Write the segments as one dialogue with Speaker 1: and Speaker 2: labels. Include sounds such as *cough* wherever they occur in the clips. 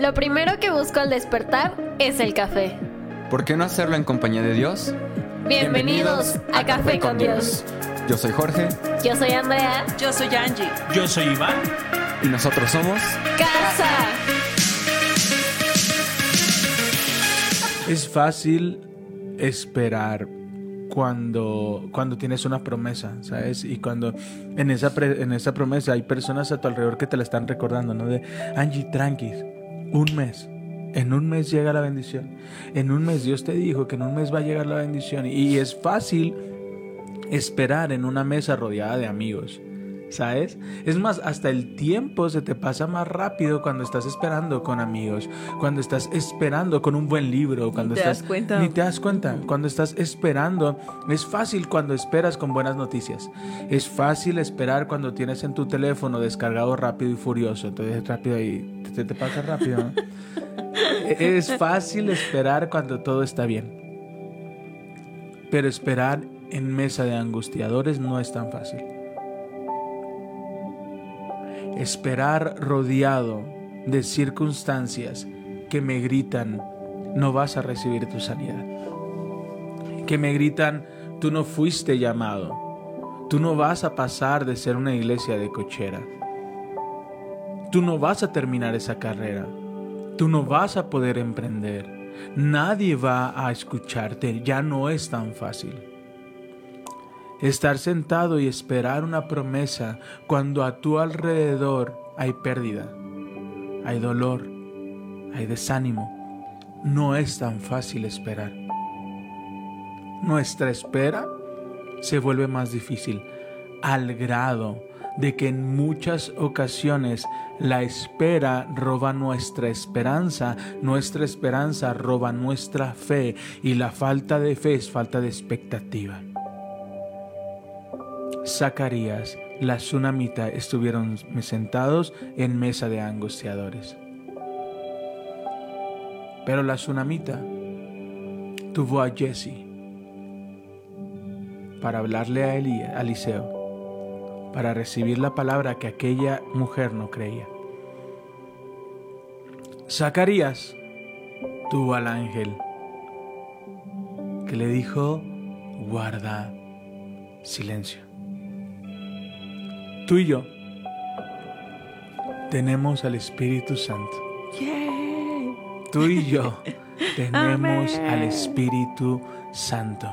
Speaker 1: Lo primero que busco al despertar es el café.
Speaker 2: ¿Por qué no hacerlo en compañía de Dios?
Speaker 1: Bienvenidos, a, Café con Dios.
Speaker 2: Yo soy Jorge
Speaker 1: Yo soy Andrea.
Speaker 3: Yo soy Angie.
Speaker 4: Yo soy Iván.
Speaker 2: y nosotros somos...
Speaker 1: Casa.
Speaker 5: Es fácil esperar cuando, cuando tienes una promesa, ¿sabes? Y cuando en esa, pre- en esa promesa hay personas a tu alrededor que te la están recordando, ¿no? De, Angie, tranqui, un mes. En un mes llega la bendición. En un mes Dios te dijo que en un mes va a llegar la bendición. Y es fácil esperar en una mesa rodeada de amigos. ¿Sabes? Es más, hasta el tiempo se te pasa más rápido cuando estás esperando con amigos, cuando estás esperando con un buen libro, cuando
Speaker 3: te
Speaker 5: estás
Speaker 3: das cuenta.
Speaker 5: ni te das cuenta. Cuando estás esperando, es fácil cuando esperas con buenas noticias. Es fácil esperar cuando tienes en tu teléfono descargado rápido y furioso. Entonces rápido ahí, te, te pasa rápido. ¿no? *laughs* es fácil esperar cuando todo está bien. Pero esperar en mesa de angustiadores no es tan fácil. Esperar rodeado de circunstancias que me gritan, no vas a recibir tu sanidad. Que me gritan, tú no fuiste llamado. Tú no vas a pasar de ser una iglesia de cochera. Tú no vas a terminar esa carrera. Tú no vas a poder emprender. Nadie va a escucharte. Ya no es tan fácil. Estar sentado y esperar una promesa cuando a tu alrededor hay pérdida, hay dolor, hay desánimo. No es tan fácil esperar. Nuestra espera se vuelve más difícil al grado de que en muchas ocasiones la espera roba nuestra esperanza, nuestra esperanza roba nuestra fe y la falta de fe es falta de expectativa. Zacarías, la tsunamita estuvieron sentados en mesa de angustiadores. Pero la tsunamita tuvo a Jesse para hablarle a, a Eliseo, para recibir la palabra que aquella mujer no creía. Zacarías tuvo al ángel que le dijo, guarda silencio. Tú y yo tenemos al Espíritu Santo. Tú y yo *laughs* tenemos
Speaker 3: Amén.
Speaker 5: al Espíritu Santo.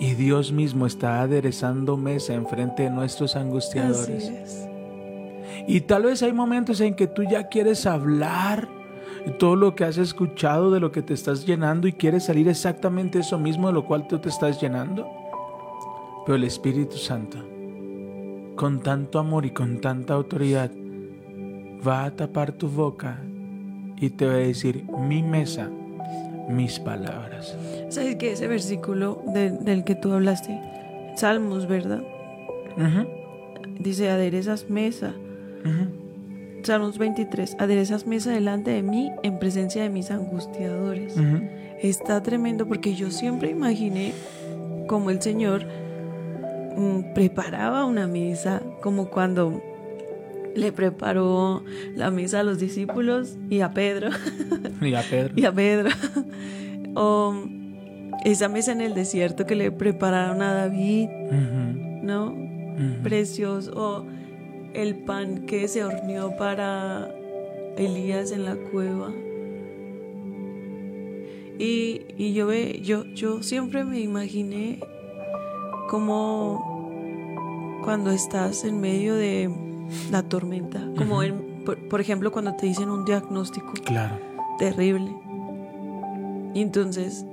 Speaker 5: Y Dios mismo está aderezando mesa enfrente de nuestros
Speaker 3: Así
Speaker 5: angustiadores.
Speaker 3: es.
Speaker 5: Y tal vez hay momentos en que tú ya quieres hablar todo lo que has escuchado, de lo que te estás llenando y quieres salir exactamente eso mismo de lo cual tú te estás llenando. Pero el Espíritu Santo, con tanto amor y con tanta autoridad, va a tapar tu boca y te va a decir, mi mesa, mis palabras.
Speaker 3: ¿Sabes qué? Ese versículo de- del que tú hablaste, Salmos, ¿verdad? Dice, aderezas mesa. Salmos 23, aderezas mesa delante de mí en presencia de mis angustiadores. Está tremendo porque yo siempre imaginé como el Señor preparaba una mesa, como cuando le preparó la mesa a los discípulos y a Pedro,
Speaker 5: Y a Pedro. *laughs*
Speaker 3: y a Pedro. *laughs* o esa mesa en el desierto que le prepararon a David, ¿no?
Speaker 5: ujú.
Speaker 3: Precios, o el pan que se horneó para Elías en la cueva. Y, y yo, ve, yo, yo siempre me imaginé como cuando estás en medio de la tormenta, como en- por, por ejemplo cuando te dicen un diagnóstico
Speaker 5: Claro.
Speaker 3: terrible. Y entonces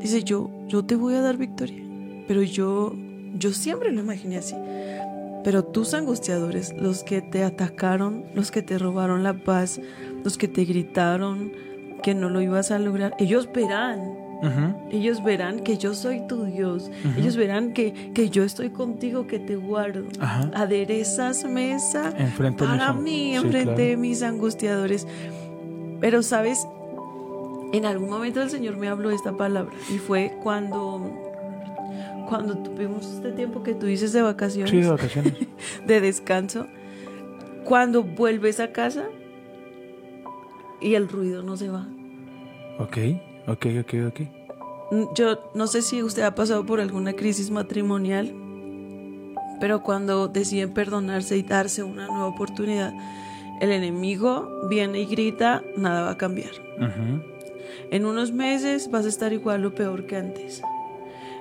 Speaker 3: dice yo, yo te voy a dar victoria. Pero yo, yo siempre lo imaginé así. Pero tus angustiadores, los que te atacaron, los que te robaron la paz, los que te gritaron que no lo ibas a lograr, ellos verán, Ellos verán que yo soy tu Dios, ellos verán que, que yo estoy contigo, que te guardo.
Speaker 5: Ajá.
Speaker 3: Aderezas mesa
Speaker 5: Enfrente
Speaker 3: para
Speaker 5: mis-
Speaker 3: mí,
Speaker 5: sí,
Speaker 3: enfrente
Speaker 5: claro.
Speaker 3: de mis angustiadores. Pero, ¿sabes? En algún momento el Señor me habló esta palabra y fue cuando, cuando tuvimos este tiempo que tú dices de vacaciones,
Speaker 5: Sí, de vacaciones. *laughs*
Speaker 3: de descanso, cuando vuelves a casa, y el ruido no se va.
Speaker 5: Ok, ok, ok, ok.
Speaker 3: Mm, Yo no sé si usted ha pasado por alguna crisis matrimonial, pero cuando deciden perdonarse y darse una nueva oportunidad, el enemigo viene y grita, nada va a cambiar. En unos meses vas a estar igual o peor que antes.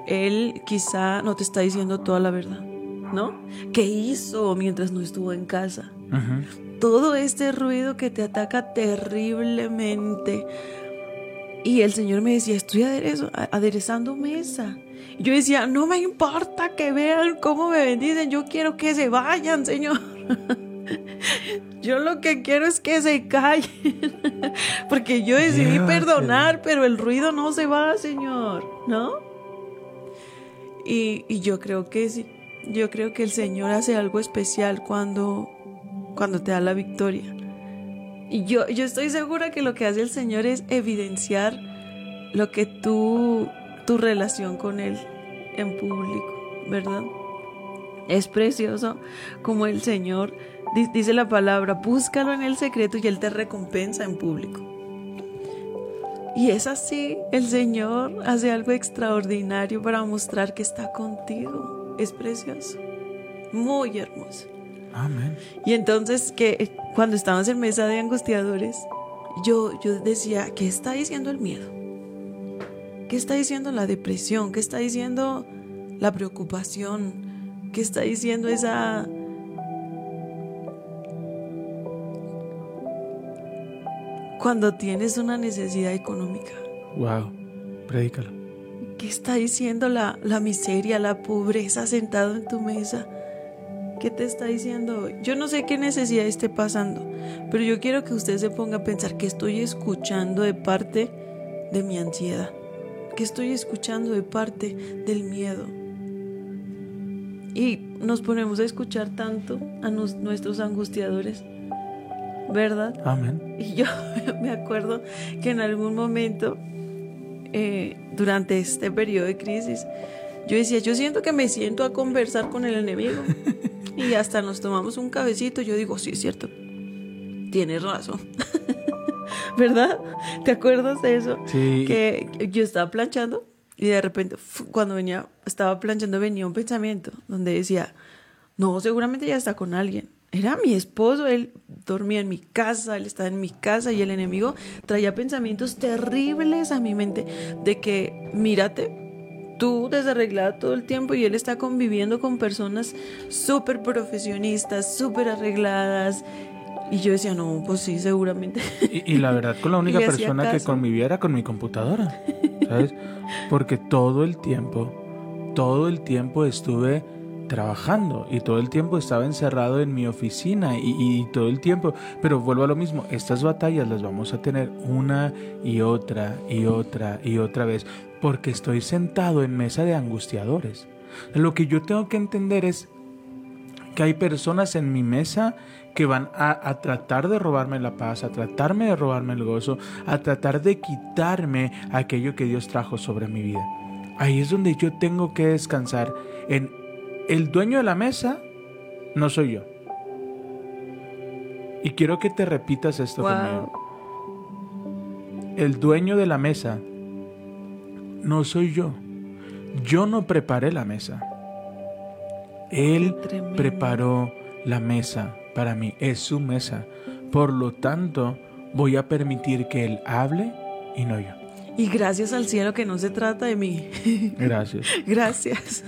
Speaker 3: Él quizá no te está diciendo toda la verdad, ¿no? ¿Qué hizo mientras no estuvo en casa? Todo este ruido que te ataca terriblemente. Y el Señor me decía, estoy aderezo- aderezando mesa. Y yo decía, no me importa que vean cómo me bendicen, yo quiero que se vayan, Señor. *laughs* Yo lo que quiero es que se callen. *laughs* Porque yo decidí perdonar, pero el ruido no se va, Señor, ¿no? Y, y yo creo que sí. Yo creo que el Señor hace algo especial cuando, cuando te da la victoria. Y yo, yo estoy segura que lo que hace el Señor es evidenciar lo que tú, tu relación con Él en público, ¿verdad? Es precioso como el Señor di- dice la palabra, búscalo en el secreto y Él te recompensa en público. Y es así, el Señor hace algo extraordinario para mostrar que está contigo. Es precioso, muy hermoso.
Speaker 5: Amén.
Speaker 3: Y entonces que eh, cuando estábamos en mesa de angustiadores, yo, yo decía, ¿qué está diciendo el miedo? ¿Qué está diciendo la depresión? ¿Qué está diciendo la preocupación? ¿Qué está diciendo esa... Cuando tienes una necesidad económica.
Speaker 5: Wow. Predícalo.
Speaker 3: ¿Qué está diciendo la, la miseria, la pobreza sentado en tu mesa? ¿Qué te está diciendo? Yo no sé qué necesidad esté pasando, pero yo quiero que usted se ponga a pensar que estoy escuchando de parte de mi ansiedad, que estoy escuchando de parte del miedo. Y nos ponemos a escuchar tanto a nos- nuestros angustiadores, ¿verdad?
Speaker 5: Amén.
Speaker 3: Y yo *laughs* me acuerdo que en algún momento, eh, durante este periodo de crisis, yo decía, yo siento que me siento a conversar con el enemigo. *laughs* y hasta nos tomamos un cabecito. Yo digo, sí, es cierto. Tienes razón. *laughs* ¿Verdad? ¿Te acuerdas de eso?
Speaker 5: Sí.
Speaker 3: Que yo estaba planchando y de repente, cuando venía, estaba planchando, venía un pensamiento donde decía, no, seguramente ya está con alguien. Era mi esposo, él dormía en mi casa, él estaba en mi casa y el enemigo traía pensamientos terribles a mi mente de que, mírate, tú desarreglada todo el tiempo y él está conviviendo con personas súper profesionistas, súper arregladas. Y yo decía, no, pues sí, seguramente.
Speaker 5: Y, y la verdad, con la *laughs* única persona que
Speaker 3: caso.
Speaker 5: convivía era con mi computadora. ¿Sabes? Porque todo el tiempo, todo el tiempo estuve trabajando y todo el tiempo estaba encerrado en mi oficina y, y todo el tiempo, pero vuelvo a lo mismo, estas batallas las vamos a tener una y otra y otra y otra vez porque estoy sentado en mesa de angustiadores. Lo que yo tengo que entender es que hay personas en mi mesa que van a, a tratar de robarme la paz, a tratarme de robarme el gozo, a tratar de quitarme aquello que Dios trajo sobre mi vida. Ahí es donde yo tengo que descansar en el dueño de la mesa, no soy yo. Y quiero que te repitas esto
Speaker 3: Wow.
Speaker 5: conmigo. El dueño de la mesa no soy yo. Yo no preparé la mesa. Él preparó la mesa para mí. Es su mesa. Por lo tanto, voy a permitir que Él hable y no yo.
Speaker 3: Y gracias al cielo que no se trata de mí. *laughs*
Speaker 5: Gracias.
Speaker 3: Gracias.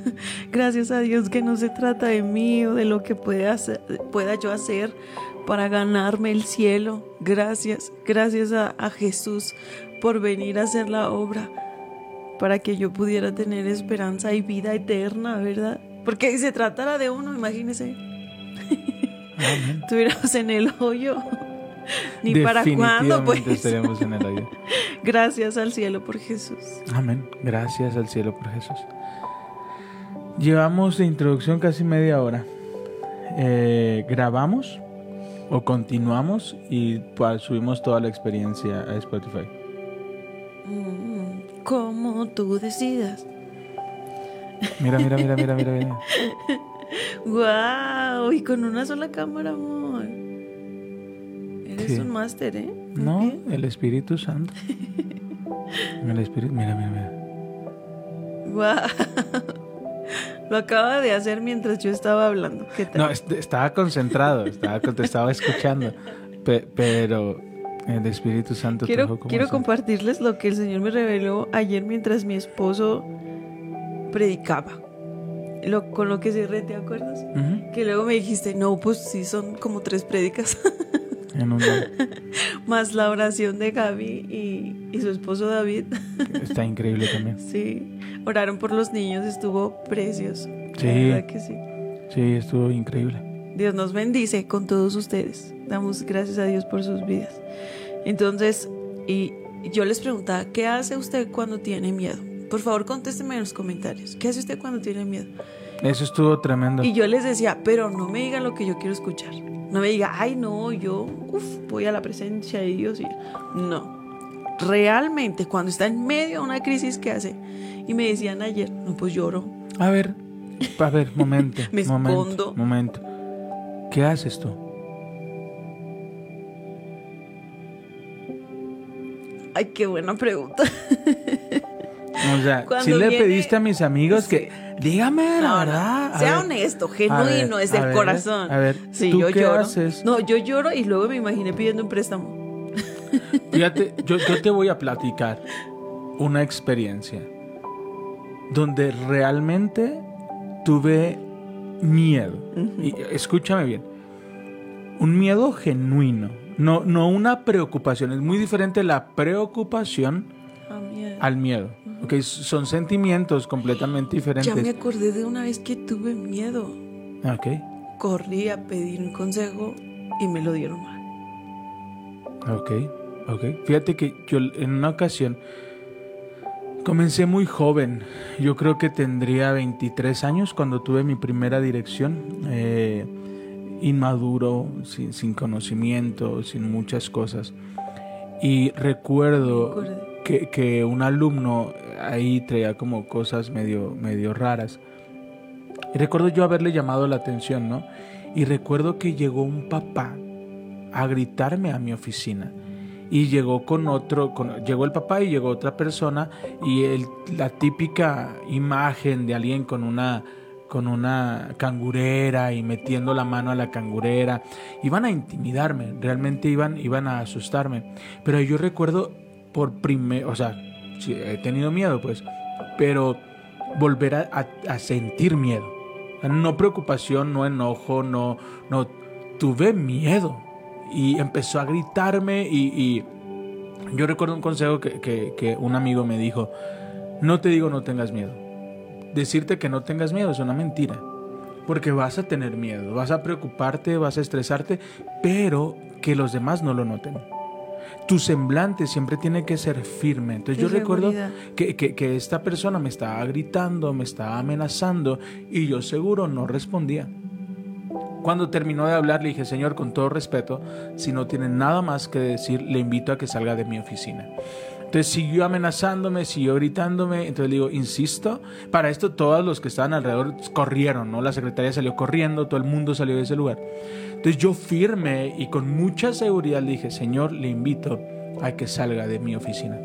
Speaker 3: Gracias a Dios que no se trata de mí o de lo que pueda, hacer- pueda yo hacer para ganarme el cielo. Gracias. Gracias a, a Jesús por venir a hacer la obra para que yo pudiera tener esperanza y vida eterna, ¿verdad? Porque si se tratara de uno, imagínese, *laughs* estuviéramos en el hoyo. Ni para cuándo, pues.
Speaker 5: Estaremos en el hoyo. *laughs*
Speaker 3: Gracias al cielo por Jesús.
Speaker 5: Amén. Gracias al cielo por Jesús. Llevamos de introducción casi media hora. Eh, ¿Grabamos o continuamos y pues, subimos toda la experiencia a Spotify?
Speaker 3: Como tú decidas.
Speaker 5: Mira, mira, mira, mira, mira, mira. *laughs*
Speaker 3: Wow, y con una sola cámara, amor. Eres
Speaker 5: Sí.
Speaker 3: un máster, ¿eh?
Speaker 5: No, el Espíritu Santo. *laughs* El Espíritu, mira, mira, mira.
Speaker 3: Guau. Lo acaba de hacer mientras yo estaba hablando. ¿Qué tal?
Speaker 5: No, est- estaba concentrado, estaba, te estaba escuchando, pe- pero el Espíritu Santo
Speaker 3: quiero quiero compartirles lo que el Señor me reveló ayer mientras mi esposo predicaba. Lo, con lo que cerré, ¿te acuerdas?
Speaker 5: Ujú,
Speaker 3: Que luego me dijiste, no, pues sí, son como tres prédicas. *laughs*
Speaker 5: en un- *laughs*
Speaker 3: Más la oración de Gaby y, y su esposo David.
Speaker 5: está increíble también. *laughs*
Speaker 3: Sí, oraron por los niños, estuvo precioso. La
Speaker 5: Sí.
Speaker 3: verdad que sí.
Speaker 5: Sí, estuvo increíble.
Speaker 3: Dios nos bendice con todos ustedes. Damos gracias a Dios por sus vidas. Entonces, y yo les preguntaba, ¿qué hace usted cuando tiene miedo? Por favor, contésteme en los comentarios. ¿Qué hace usted cuando tiene miedo?
Speaker 5: Eso estuvo tremendo.
Speaker 3: Y yo les decía, pero no me digan lo que yo quiero escuchar. No me diga, ay, no, yo uf, voy a la presencia de Dios. Y... No. Realmente, cuando está en medio de una crisis, ¿qué hace? Y me decían ayer, no, pues lloro.
Speaker 5: A ver, a ver, momento. *laughs*
Speaker 3: Me
Speaker 5: momento,
Speaker 3: escondo.
Speaker 5: Momento. ¿Qué haces tú?
Speaker 3: Ay, qué buena pregunta.
Speaker 5: O sea, *laughs* si le
Speaker 3: viene-
Speaker 5: pediste a mis amigos que dígame la
Speaker 3: No, no,
Speaker 5: verdad. A
Speaker 3: Sea
Speaker 5: ver,
Speaker 3: honesto, genuino, desde el corazón.
Speaker 5: A ver,
Speaker 3: Sí,
Speaker 5: ¿tú
Speaker 3: yo
Speaker 5: qué
Speaker 3: lloro.
Speaker 5: haces?
Speaker 3: No, yo lloro y luego me imaginé pidiendo un préstamo. *laughs*
Speaker 5: Fíjate, yo, yo te voy a platicar una experiencia donde realmente tuve miedo. Y escúchame bien. Un miedo genuino. No, no una preocupación. Es muy diferente la preocupación
Speaker 3: Ah, miedo.
Speaker 5: al miedo. Ok, son sentimientos completamente diferentes.
Speaker 3: Ya me acordé de una vez que tuve miedo.
Speaker 5: Ok,
Speaker 3: Corrí a pedir un consejo y me lo dieron mal.
Speaker 5: ok, ok. Fíjate que yo en una ocasión comencé muy joven. Yo creo que tendría 23 años cuando tuve mi primera dirección. Eh, inmaduro, sin, sin conocimiento, sin muchas cosas. Y recuerdo que, que un alumno ahí traía como cosas medio, medio raras. Y recuerdo yo haberle llamado la atención, ¿no? Y recuerdo que llegó un papá a gritarme a mi oficina. Y llegó con otro, con- llegó el papá y llegó otra persona y el- la típica imagen de alguien con una, con una cangurera y metiendo la mano a la cangurera. Iban a intimidarme, realmente iban, iban a asustarme. Pero yo recuerdo por primer, o sea, he tenido miedo, pues, pero volver a, a- sentir miedo. No preocupación, no enojo, no, no, tuve miedo. Y empezó a gritarme y, y yo recuerdo un consejo que, que- que un amigo me dijo, no te digo no tengas miedo. Decirte que no tengas miedo es una mentira. Porque vas a tener miedo, vas a preocuparte, vas a estresarte, pero que los demás no lo noten. Tu semblante siempre tiene que ser firme. Entonces yo recuerdo que- que esta persona me estaba gritando, me estaba amenazando y yo seguro no respondía. Cuando terminó de hablar le dije, Señor, con todo respeto, si no tiene nada más que decir, le invito a que salga de mi oficina. Entonces siguió amenazándome, siguió gritándome. Entonces le digo, insisto. Para esto todos los que estaban alrededor corrieron, ¿no? La secretaria salió corriendo, todo el mundo salió de ese lugar. Entonces yo firme y con mucha seguridad le dije, Señor, le invito a que salga de mi oficina.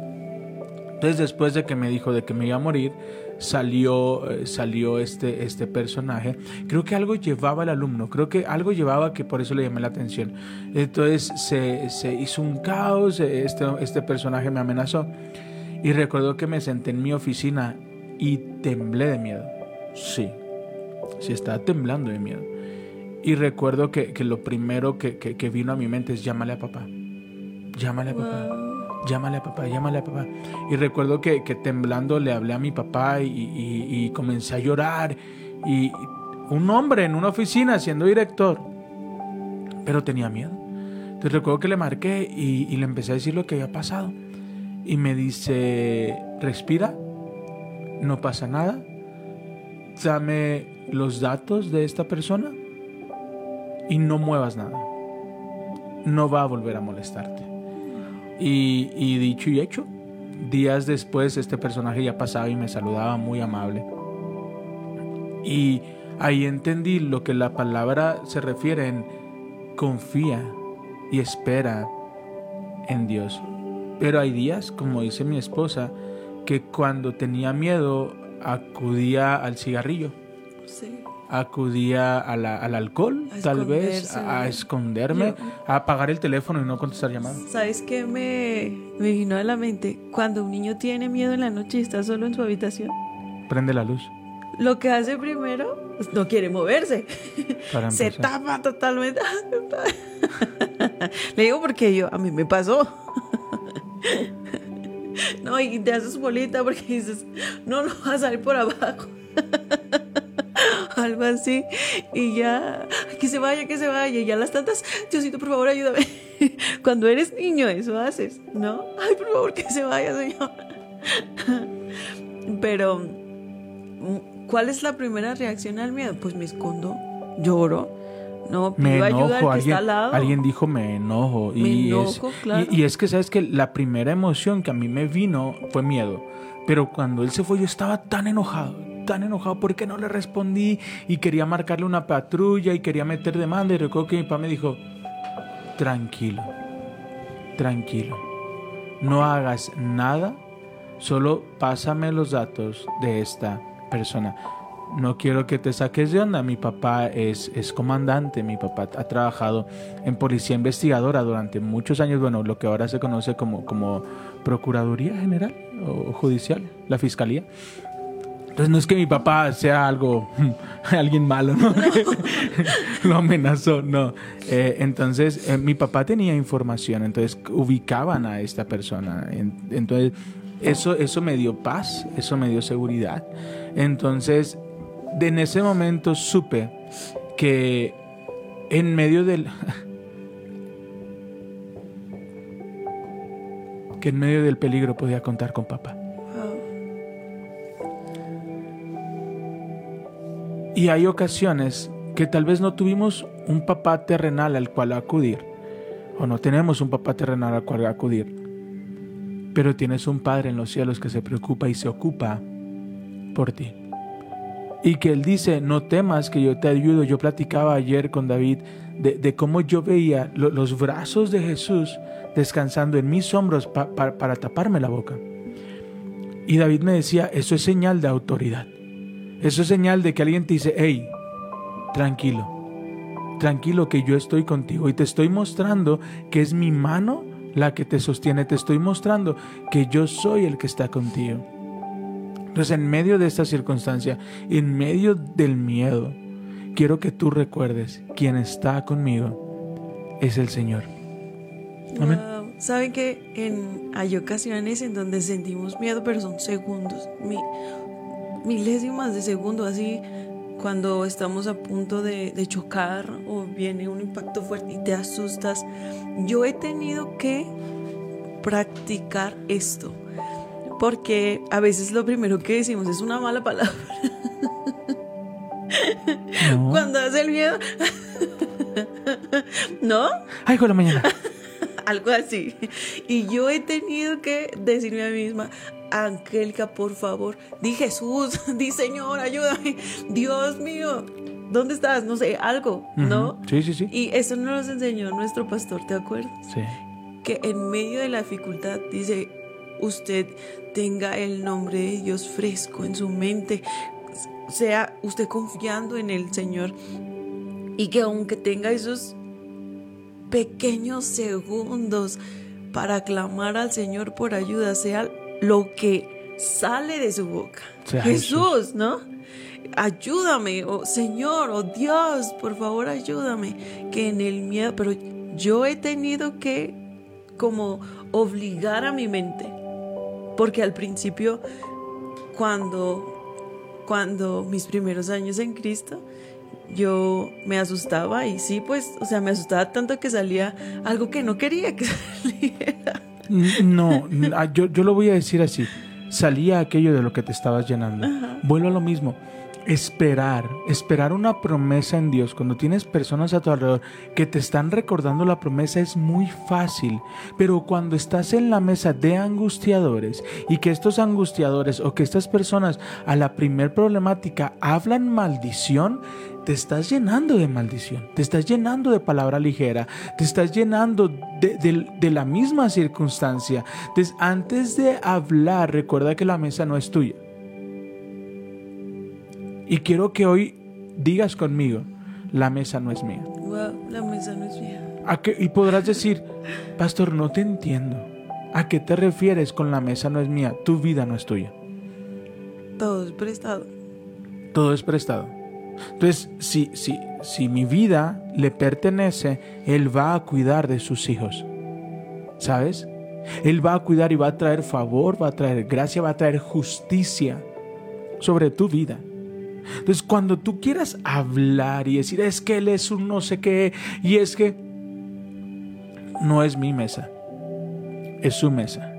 Speaker 5: Entonces después de que me dijo de que me iba a morir, salió, eh, salió este, este personaje. Creo que algo llevaba el alumno, creo que algo llevaba que por eso le llamé la atención. Entonces se, se hizo un caos, eh, este, este personaje me amenazó. Y recuerdo que me senté en mi oficina y temblé de miedo. Sí, sí estaba temblando de miedo. Y recuerdo que, que lo primero que, que- que vino a mi mente es llámale a papá. Llámale a papá llámale a papá, llámale a papá. Y recuerdo que, que temblando le hablé a mi papá y, y- comencé a llorar. Y un hombre en una oficina siendo director, pero tenía miedo. Entonces recuerdo que le marqué y, y le empecé a decir lo que había pasado. Y me dice, respira, no pasa nada, dame los datos de esta persona y no muevas nada. No va a volver a molestarte. Y, dicho y hecho, días después este personaje ya pasaba y me saludaba muy amable. Y ahí entendí lo que la palabra se refiere en confía y espera en Dios. Pero hay días, como dice mi esposa, que cuando tenía miedo acudía al cigarrillo,
Speaker 3: Sí.
Speaker 5: Acudía a la- al alcohol,
Speaker 3: A
Speaker 5: tal vez, a, esconderme,
Speaker 3: Yo-
Speaker 5: a apagar el teléfono y no contestar llamadas.
Speaker 3: ¿Sabes qué me, me vino a la mente? Cuando un niño tiene miedo en la noche y está solo en su habitación,
Speaker 5: Prende la luz
Speaker 3: lo que hace primero pues, no quiere moverse.
Speaker 5: para
Speaker 3: Se tapa totalmente. *laughs* Le digo porque yo, a mí me pasó. *laughs* No, y te haces bolita porque dices, no, no vas a salir por abajo. *laughs* Algo así. Y ya, que se vaya, que se vaya. Y ya las tantas, Diosito, por favor, ayúdame. *laughs* Cuando eres niño, eso haces, ¿no? Ay, por favor, que se vaya, Señor. *laughs* Pero, ¿cuál es la primera reacción al miedo? Pues me escondo, lloro, no
Speaker 5: Me
Speaker 3: pido ayuda al
Speaker 5: enojo,
Speaker 3: que
Speaker 5: alguien,
Speaker 3: está al lado.
Speaker 5: alguien dijo me enojo.
Speaker 3: Me
Speaker 5: y
Speaker 3: enojo,
Speaker 5: es,
Speaker 3: claro.
Speaker 5: y, y es que sabes que la primera emoción que a mí me vino fue miedo. Pero cuando él se fue yo estaba tan enojado, tan enojado porque no le respondí y quería marcarle una patrulla y quería meter demanda. Y recuerdo que mi papá me dijo, tranquilo, tranquilo, no hagas nada, solo pásame los datos de esta persona. No quiero que te saques de onda. Mi papá es, es comandante, mi papá ha trabajado en policía investigadora durante muchos años, bueno, lo que ahora se conoce como, como Procuraduría General o Judicial, la Fiscalía. Entonces no es que mi papá sea algo, *laughs* alguien malo, ¿no? *laughs* Lo amenazó, no. Eh, entonces eh, mi papá tenía información, entonces ubicaban a esta persona. En- entonces eso, eso me dio paz, eso me dio seguridad. Entonces en ese momento supe que en medio del... *laughs* que en medio del peligro podía contar con papá. Y hay ocasiones que tal vez no tuvimos un papá terrenal al cual acudir, o no tenemos un papá terrenal al cual acudir, pero tienes un Padre en los cielos que se preocupa y se ocupa por ti. Y que Él dice, no temas que yo te ayudo. Yo platicaba ayer con David de, de cómo yo veía lo- los brazos de Jesús descansando en mis hombros pa- pa- para taparme la boca. Y David me decía, eso es señal de autoridad. Eso es señal de que alguien te dice, hey, tranquilo, tranquilo que yo estoy contigo y te estoy mostrando que es mi mano la que te sostiene, te estoy mostrando que yo soy el que está contigo. Entonces, en medio de esta circunstancia, en medio del miedo, quiero que tú recuerdes, quien está conmigo es el Señor. Amén.
Speaker 3: Saben que hay ocasiones en donde sentimos miedo, pero son segundos, milésimas de segundo, así cuando estamos a punto de, de chocar o viene un impacto fuerte y te asustas. Yo he tenido que practicar esto, porque a veces lo primero que decimos es una mala palabra.
Speaker 5: No. *laughs*
Speaker 3: Cuando hace el miedo, *laughs* ¿no?
Speaker 5: Ay, con la mañana.
Speaker 3: Algo así. *laughs* Y yo he tenido que decirme a mí misma, Angélica, por favor, di Jesús, *laughs* di Señor, ayúdame, Dios mío, ¿dónde estás? No sé, algo, ¿no?
Speaker 5: Sí, sí, sí.
Speaker 3: Y eso nos enseñó nuestro pastor, ¿te acuerdas?
Speaker 5: Sí.
Speaker 3: Que en medio de la dificultad dice, usted tenga el nombre de Dios fresco en su mente, sea usted confiando en el Señor y que aunque tenga esos pequeños segundos para clamar al Señor por ayuda, sea lo que sale de su boca.
Speaker 5: Sea
Speaker 3: Jesús, ¿no? Ayúdame, oh Señor, oh Dios, por favor ayúdame, que en el miedo, pero yo he tenido que como obligar a mi mente, porque al principio, cuando, cuando mis primeros años en Cristo, yo me asustaba y sí, pues, o sea, me asustaba tanto que salía algo que no quería que *laughs* saliera.
Speaker 5: No, ah, yo, yo lo voy a decir así. Salía aquello de lo que te estabas llenando. Vuelvo a lo mismo. Esperar, esperar una promesa en Dios, cuando tienes personas a tu alrededor que te están recordando la promesa es muy fácil, pero cuando estás en la mesa de angustiadores y que estos angustiadores o que estas personas a la primer problemática hablan maldición, te estás llenando de maldición, te estás llenando de palabra ligera, te estás llenando de, de- la misma circunstancia. Entonces, antes de hablar, recuerda que la mesa no es tuya. Y quiero que hoy digas conmigo, la mesa no es mía.
Speaker 3: Wow, la mesa no es mía.
Speaker 5: ¿A qué- y podrás decir, pastor, no te entiendo. ¿A qué te refieres con la mesa no es mía? Tu vida no es tuya.
Speaker 3: Todo es prestado.
Speaker 5: Todo es prestado. Entonces, si, si, si mi vida le pertenece, Él va a cuidar de sus hijos. ¿Sabes? Él va a cuidar y va a traer favor, va a traer gracia, va a traer justicia sobre tu vida. Entonces, cuando tú quieras hablar y decir, es que Él es un no sé qué, y es que no es mi mesa, es su mesa.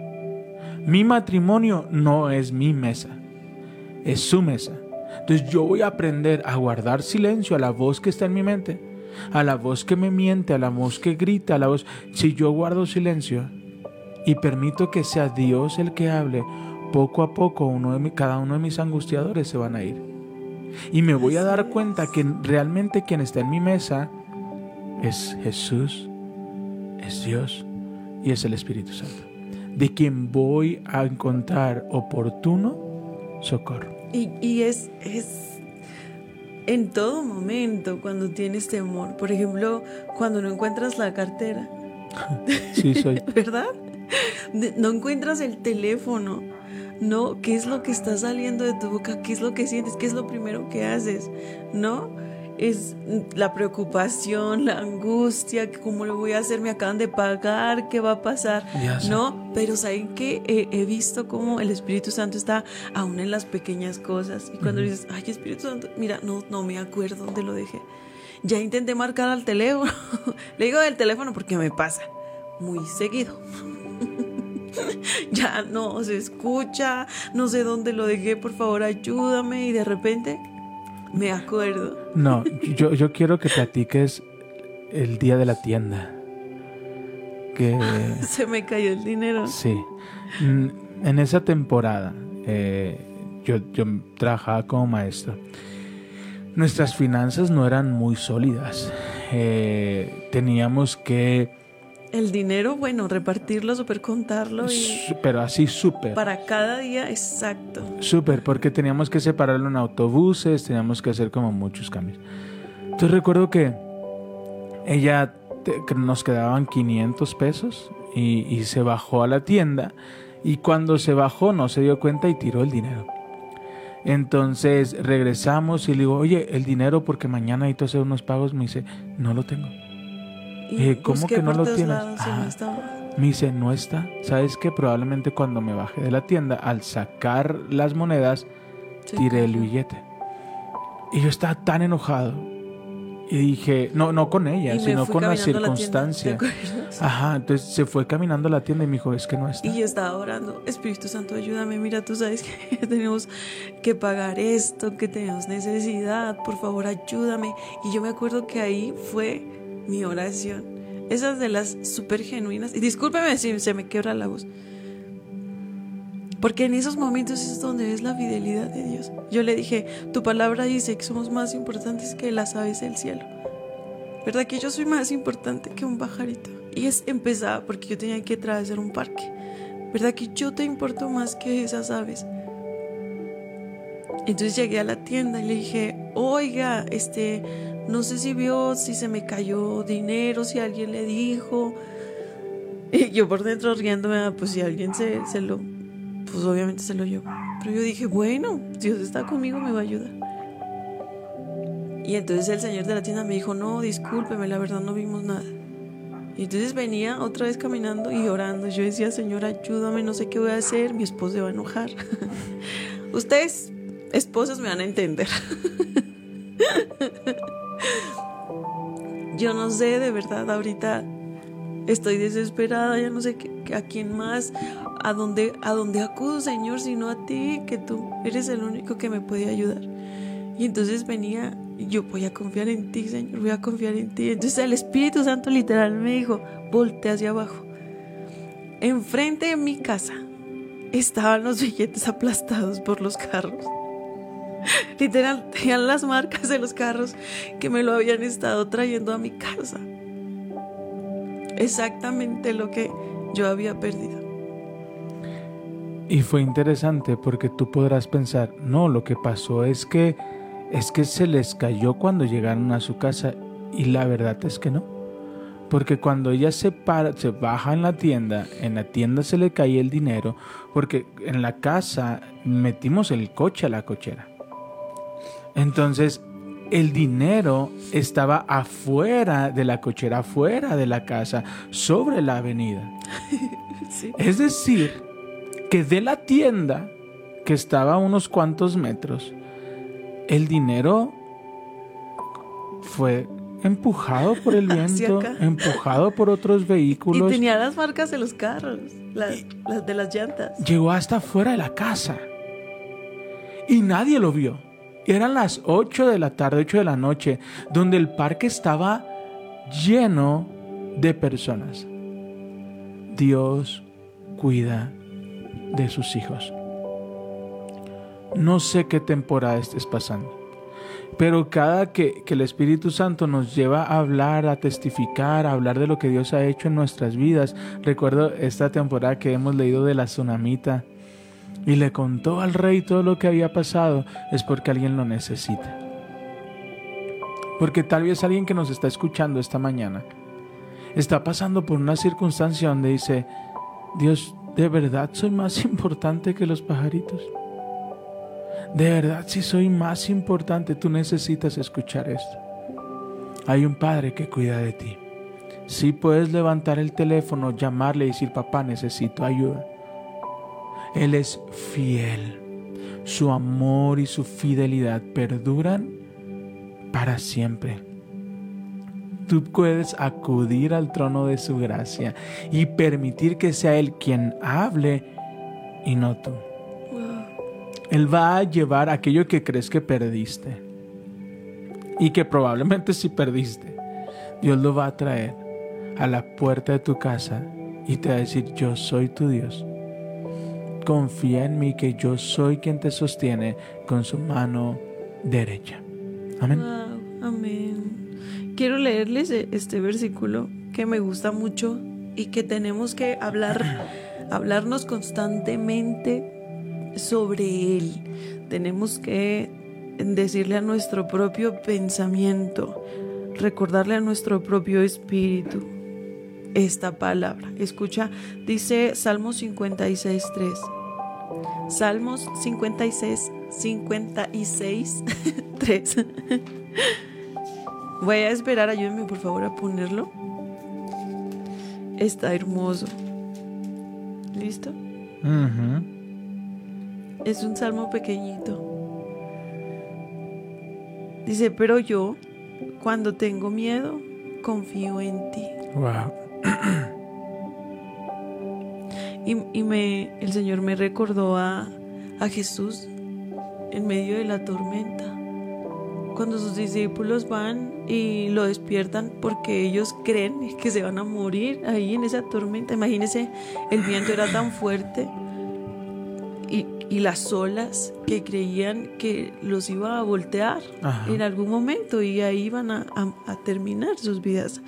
Speaker 5: Mi matrimonio no es mi mesa, es su mesa. Entonces yo voy a aprender a guardar silencio a la voz que está en mi mente, a la voz que me miente, a la voz que grita, a la voz... Si yo guardo silencio y permito que sea Dios el que hable, poco a poco uno cada uno de mis angustiadores se van a ir. Y me voy a dar cuenta que realmente quien está en mi mesa es Jesús, es Dios y es el Espíritu Santo, de quien voy a encontrar oportuno socorro.
Speaker 3: Y, y es, es en todo momento cuando tienes temor. Por ejemplo, cuando no encuentras la cartera,
Speaker 5: Sí, soy. *laughs*
Speaker 3: ¿verdad? No encuentras el teléfono. No, ¿qué es lo que está saliendo de tu boca? ¿Qué es lo que sientes? ¿Qué es lo primero que haces? ¿No? Es la preocupación, la angustia, que ¿cómo lo voy a hacer? Me acaban de pagar, ¿qué va a pasar? No, pero ¿saben qué? He, he visto cómo el Espíritu Santo está aún en las pequeñas cosas. Y cuando dices, ay, Espíritu Santo, mira, no, no me acuerdo dónde lo dejé. Ya intenté marcar al teléfono. *laughs* Le digo del teléfono porque me pasa muy seguido. *laughs* ya no se escucha, no sé dónde lo dejé, por favor ayúdame. Y de repente me acuerdo.
Speaker 5: No, yo, yo quiero que platiques el día de la tienda. Que *laughs*
Speaker 3: Se me cayó el dinero.
Speaker 5: sí. Mm, En esa temporada, eh, yo, yo trabajaba como maestro. Nuestras finanzas no eran muy sólidas. Eh, teníamos que,
Speaker 3: El dinero, bueno, repartirlo, supercontarlo y
Speaker 5: su- pero así súper.
Speaker 3: para cada día exacto.
Speaker 5: Súper, porque teníamos que separarlo en autobuses, teníamos que hacer como muchos cambios. Entonces recuerdo que ella te- que nos quedaban 500 pesos y, y se bajó a la tienda y cuando se bajó no se dio cuenta y tiró el dinero. Entonces regresamos y le digo, oye, el dinero porque mañana necesito hacer unos pagos. Me dice, no lo tengo.
Speaker 3: Y
Speaker 5: Eh, ¿cómo que no lo tienes?
Speaker 3: lados y no
Speaker 5: Ah.
Speaker 3: estaba.
Speaker 5: Me dice, no está. ¿Sabes que Probablemente cuando me bajé de la tienda, al sacar las monedas, tiré el billete. Y yo estaba tan enojado. Y dije, no, no con ella, sino con la
Speaker 3: la tienda,
Speaker 5: circunstancia.
Speaker 3: ¿te acuerdas?
Speaker 5: Ajá, entonces se fue caminando a la tienda y me dijo, es que no está.
Speaker 3: Y yo estaba orando, Espíritu Santo, ayúdame, mira, tú sabes que *laughs* tenemos que pagar esto, que tenemos necesidad, por favor, ayúdame. Y yo me acuerdo que ahí fue mi oración. Esas de las súper genuinas. Y discúlpeme si se me quiebra la voz. Porque en esos momentos es donde ves la fidelidad de Dios. Yo le dije, tu palabra dice que somos más importantes que las aves del cielo. ¿Verdad que yo soy más importante que un pajarito? Y es empezaba porque yo tenía que atravesar un parque. ¿Verdad que yo te importo más que esas aves? Entonces llegué a la tienda y le dije, oiga, este, no sé si vio, si se me cayó dinero, si alguien le dijo. Y yo por dentro riéndome, ah, pues si alguien se, se lo, pues obviamente se lo llevó. Pero yo dije, bueno, Dios está conmigo, me va a ayudar. Y entonces el señor de la tienda me dijo, no, discúlpeme, la verdad no vimos nada. Y entonces venía otra vez caminando y orando. Yo decía, Señor, ayúdame, no sé qué voy a hacer, mi esposo se va a enojar. *laughs* Ustedes, esposas, me van a entender. *laughs* Yo no sé, de verdad, ahorita estoy desesperada, ya no sé a quién más, a dónde, a dónde acudo, Señor, sino a ti, que tú eres el único que me puede ayudar. Y entonces venía, yo voy a confiar en ti, Señor, voy a confiar en ti. Entonces el Espíritu Santo literal me dijo, voltea hacia abajo. Enfrente de mi casa estaban los billetes *laughs* aplastados por los carros. *laughs* Literal, tenían las marcas de los carros que me lo habían estado trayendo a mi casa. Exactamente lo que yo había perdido.
Speaker 5: Y fue interesante porque tú podrás pensar, no, lo que pasó es que es que se les cayó cuando llegaron a su casa y la verdad es que no. Porque cuando ella se, para, se baja en la tienda, en la tienda se le cae el dinero, porque en la casa metimos el coche a la cochera. Entonces, el dinero estaba afuera de la cochera, afuera de la casa, sobre la avenida. *laughs*
Speaker 3: Sí.
Speaker 5: Es decir, que de la tienda, que estaba a unos cuantos metros, el dinero fue empujado por el *laughs* viento, empujado por otros *laughs*
Speaker 3: Y
Speaker 5: vehículos,
Speaker 3: tenía las marcas de los carros, las, las de las llantas.
Speaker 5: llegó hasta fuera de la casa. Y nadie lo vio. Eran las 8 de la tarde, 8 de la noche, donde el parque estaba lleno de personas. Dios cuida de sus hijos. No sé qué temporada estés pasando, pero cada que, que el Espíritu Santo nos lleva a hablar, a testificar, a hablar de lo que Dios ha hecho en nuestras vidas, recuerdo esta temporada que hemos leído de la tsunamita y le contó al rey todo lo que había pasado, es porque alguien lo necesita. Porque tal vez alguien que nos está escuchando esta mañana está pasando por una circunstancia donde dice, Dios, ¿de verdad soy más *laughs* importante que los pajaritos? De verdad, si soy más importante, tú necesitas escuchar esto. Hay un padre que cuida de ti. Si puedes levantar el teléfono, llamarle y decir, papá, necesito ayuda. Él es fiel. Su amor y su fidelidad perduran para siempre. Tú puedes acudir al trono de su gracia y permitir que sea Él quien hable y no tú. Él va a llevar aquello que crees que perdiste. Y que probablemente si perdiste, Dios lo va a traer a la puerta de tu casa y te va a decir, yo soy tu Dios. Confía en mí que yo soy quien te sostiene con su mano derecha. Amén.
Speaker 3: Amén. Quiero leerles e- este versículo que me gusta mucho y que tenemos que hablar, *clears throat* hablarnos constantemente sobre él. Tenemos que decirle a nuestro propio pensamiento, recordarle a nuestro propio espíritu esta palabra. Escucha, dice Salmos 56, 3. Salmos 56, 56, 3. Voy a esperar, ayúdenme por favor a ponerlo. Está hermoso. ¿Listo? Es un salmo pequeñito. Dice, pero yo, cuando tengo miedo, confío en ti.
Speaker 5: Wow. *clears throat*
Speaker 3: Y, y me, el Señor me recordó a, a Jesús en medio de la tormenta. Cuando sus discípulos van y lo despiertan porque ellos creen que se van a morir ahí en esa tormenta. Imagínense, el viento era tan fuerte y, y las olas que creían que los iba a voltear
Speaker 5: Ajá.
Speaker 3: en algún momento y ahí iban a, a- a terminar sus vidas.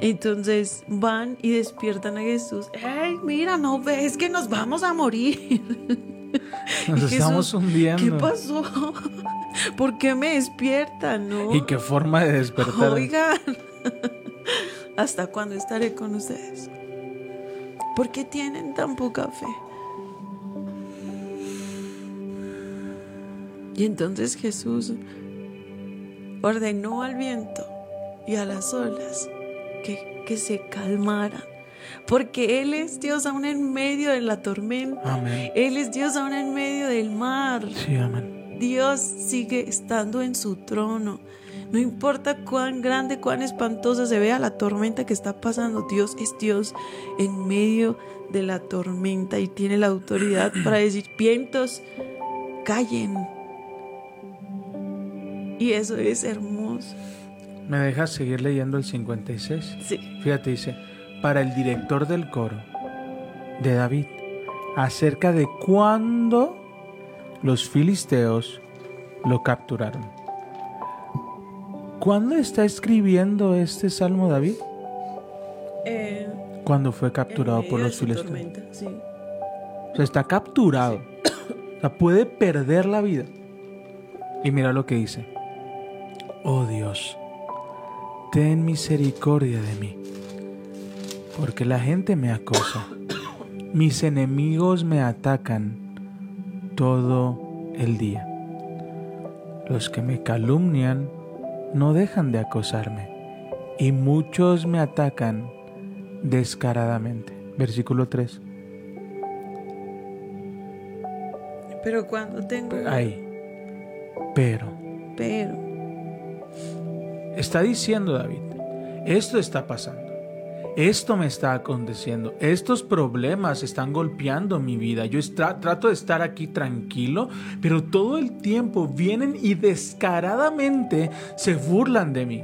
Speaker 3: Entonces van y despiertan a Jesús. ¡Ey, mira, no ves que nos vamos a morir! *laughs*
Speaker 5: Nos
Speaker 3: Jesús,
Speaker 5: estamos hundiendo.
Speaker 3: ¿Qué pasó? *laughs* ¿Por qué me despiertan? No?
Speaker 5: Y qué forma de despertar.
Speaker 3: Oigan, *laughs* ¿hasta cuándo estaré con ustedes? ¿Por qué tienen tan poca fe? Y entonces Jesús ordenó al viento y a las olas que, que se calmaran, porque Él es Dios aún en medio de la tormenta,
Speaker 5: Amén.
Speaker 3: Él es Dios aún en medio del mar.
Speaker 5: Sí, amén.
Speaker 3: Dios sigue estando en su trono. No importa cuán grande, cuán espantosa se vea la tormenta que está pasando, Dios es Dios en medio de la tormenta y tiene la autoridad *clears throat* para decir, vientos, callen. Y eso es hermoso.
Speaker 5: ¿Me dejas seguir leyendo el 56?
Speaker 3: Sí.
Speaker 5: Fíjate, dice, para el director del coro de David, acerca de cuándo los filisteos lo capturaron. ¿Cuándo está escribiendo este salmo David?
Speaker 3: Eh,
Speaker 5: Cuando fue capturado por los filisteos.
Speaker 3: tormenta, sí.
Speaker 5: O sea, está capturado. O sea, puede perder la vida. Y mira lo que dice. Oh Dios, ten misericordia de mí, porque la gente me acosa. Mis enemigos me atacan todo el día. Los que me calumnian no dejan de acosarme, y muchos me atacan descaradamente. Versículo 3.
Speaker 3: Pero cuando tengo...
Speaker 5: Ahí. Pero,
Speaker 3: Pero...
Speaker 5: está diciendo David, esto está pasando. Esto me está aconteciendo. Estos problemas están golpeando mi vida. Yo trato de estar aquí tranquilo, pero todo el tiempo vienen y descaradamente se burlan de mí.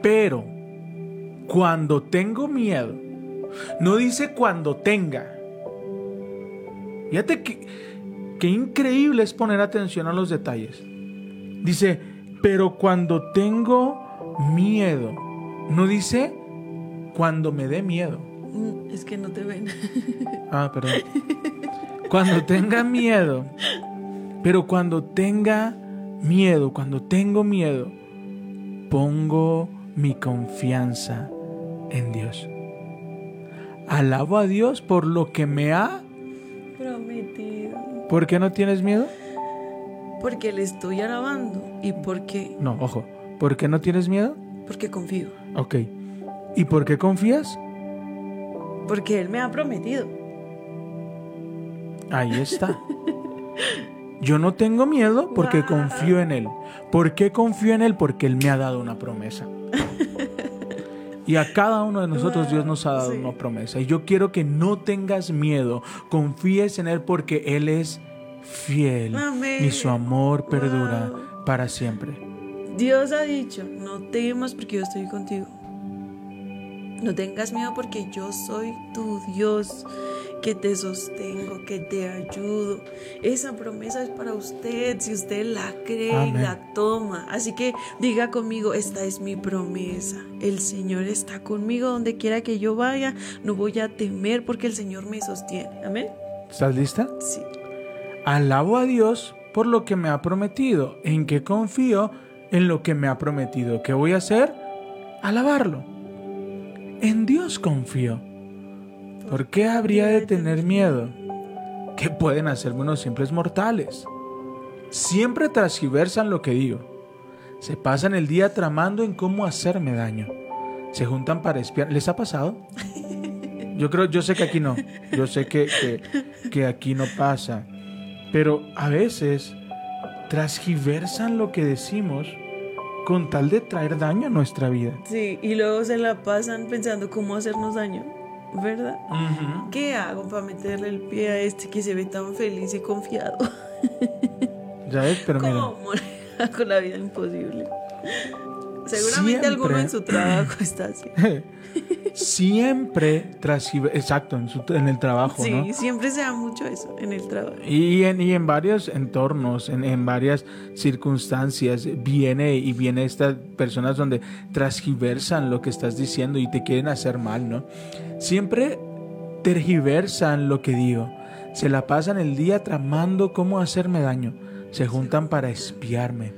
Speaker 5: Pero cuando tengo miedo, no dice cuando tenga. Fíjate que, qué increíble es poner atención a los detalles. Dice, pero cuando tengo miedo, no dice cuando me dé miedo.
Speaker 3: mm, Es que no te ven. *laughs*
Speaker 5: Ah, perdón. Cuando tenga miedo, pero cuando tenga miedo, cuando tengo miedo, pongo mi confianza en Dios. Alabo a Dios por lo que me ha...
Speaker 3: Prometido.
Speaker 5: ¿Por qué no tienes miedo?
Speaker 3: Porque le estoy alabando y porque,
Speaker 5: No, ojo. ¿Por qué no tienes miedo?
Speaker 3: porque confío.
Speaker 5: Ok. ¿Y por qué confías?
Speaker 3: Porque Él me ha prometido.
Speaker 5: Ahí está. Yo no tengo miedo porque
Speaker 3: Wow.
Speaker 5: confío en Él. ¿Por qué confío en Él? Porque Él me ha dado una promesa. Y a cada uno de nosotros Dios nos ha dado
Speaker 3: Sí.
Speaker 5: una promesa. Y yo quiero que no tengas miedo, confíes en Él porque Él es fiel
Speaker 3: Amén.
Speaker 5: y su amor perdura
Speaker 3: Wow.
Speaker 5: para siempre.
Speaker 3: Dios ha dicho, no temas porque yo estoy contigo. No tengas miedo porque yo soy tu Dios, que te sostengo, que te ayudo. Esa promesa es para usted, si usted la cree y
Speaker 5: Amén.
Speaker 3: la toma. Así que diga conmigo, esta es mi promesa. El Señor está conmigo donde quiera que yo vaya. No voy a temer porque el Señor me sostiene. Amén.
Speaker 5: ¿Estás lista?
Speaker 3: Sí.
Speaker 5: Alabo a Dios por lo que me ha prometido. ¿En qué confío? En lo que me ha prometido. ¿Qué voy a hacer? Alabarlo. En Dios confío. ¿Por qué habría de tener miedo? ¿Qué pueden hacerme unos simples mortales? Siempre transgiversan lo que digo. Se pasan el día tramando en cómo hacerme daño. Se juntan para espiar. ¿Les ha pasado? Yo creo, yo sé que aquí no. Yo sé que, que, que aquí no pasa. Pero a veces transgiversan lo que decimos con tal de traer daño a nuestra vida.
Speaker 3: Sí, y luego se la pasan pensando cómo hacernos daño, ¿verdad? ¿Qué hago para meterle el pie a este que se ve tan feliz y confiado?
Speaker 5: Ya ves, pero.
Speaker 3: ¿Cómo hago la vida imposible? Seguramente
Speaker 5: Siempre.
Speaker 3: alguno en su trabajo *laughs* está así. *laughs*
Speaker 5: Siempre transgiver... Exacto, en, su- en el trabajo,
Speaker 3: Sí,
Speaker 5: ¿no?
Speaker 3: siempre se da mucho eso en el trabajo.
Speaker 5: Y en, y en varios entornos, en, en varias circunstancias, viene y viene estas personas donde transgiversan lo que estás diciendo y te quieren hacer mal, ¿no? Siempre tergiversan lo que digo. Se la pasan el día tramando cómo hacerme daño. Se juntan para espiarme.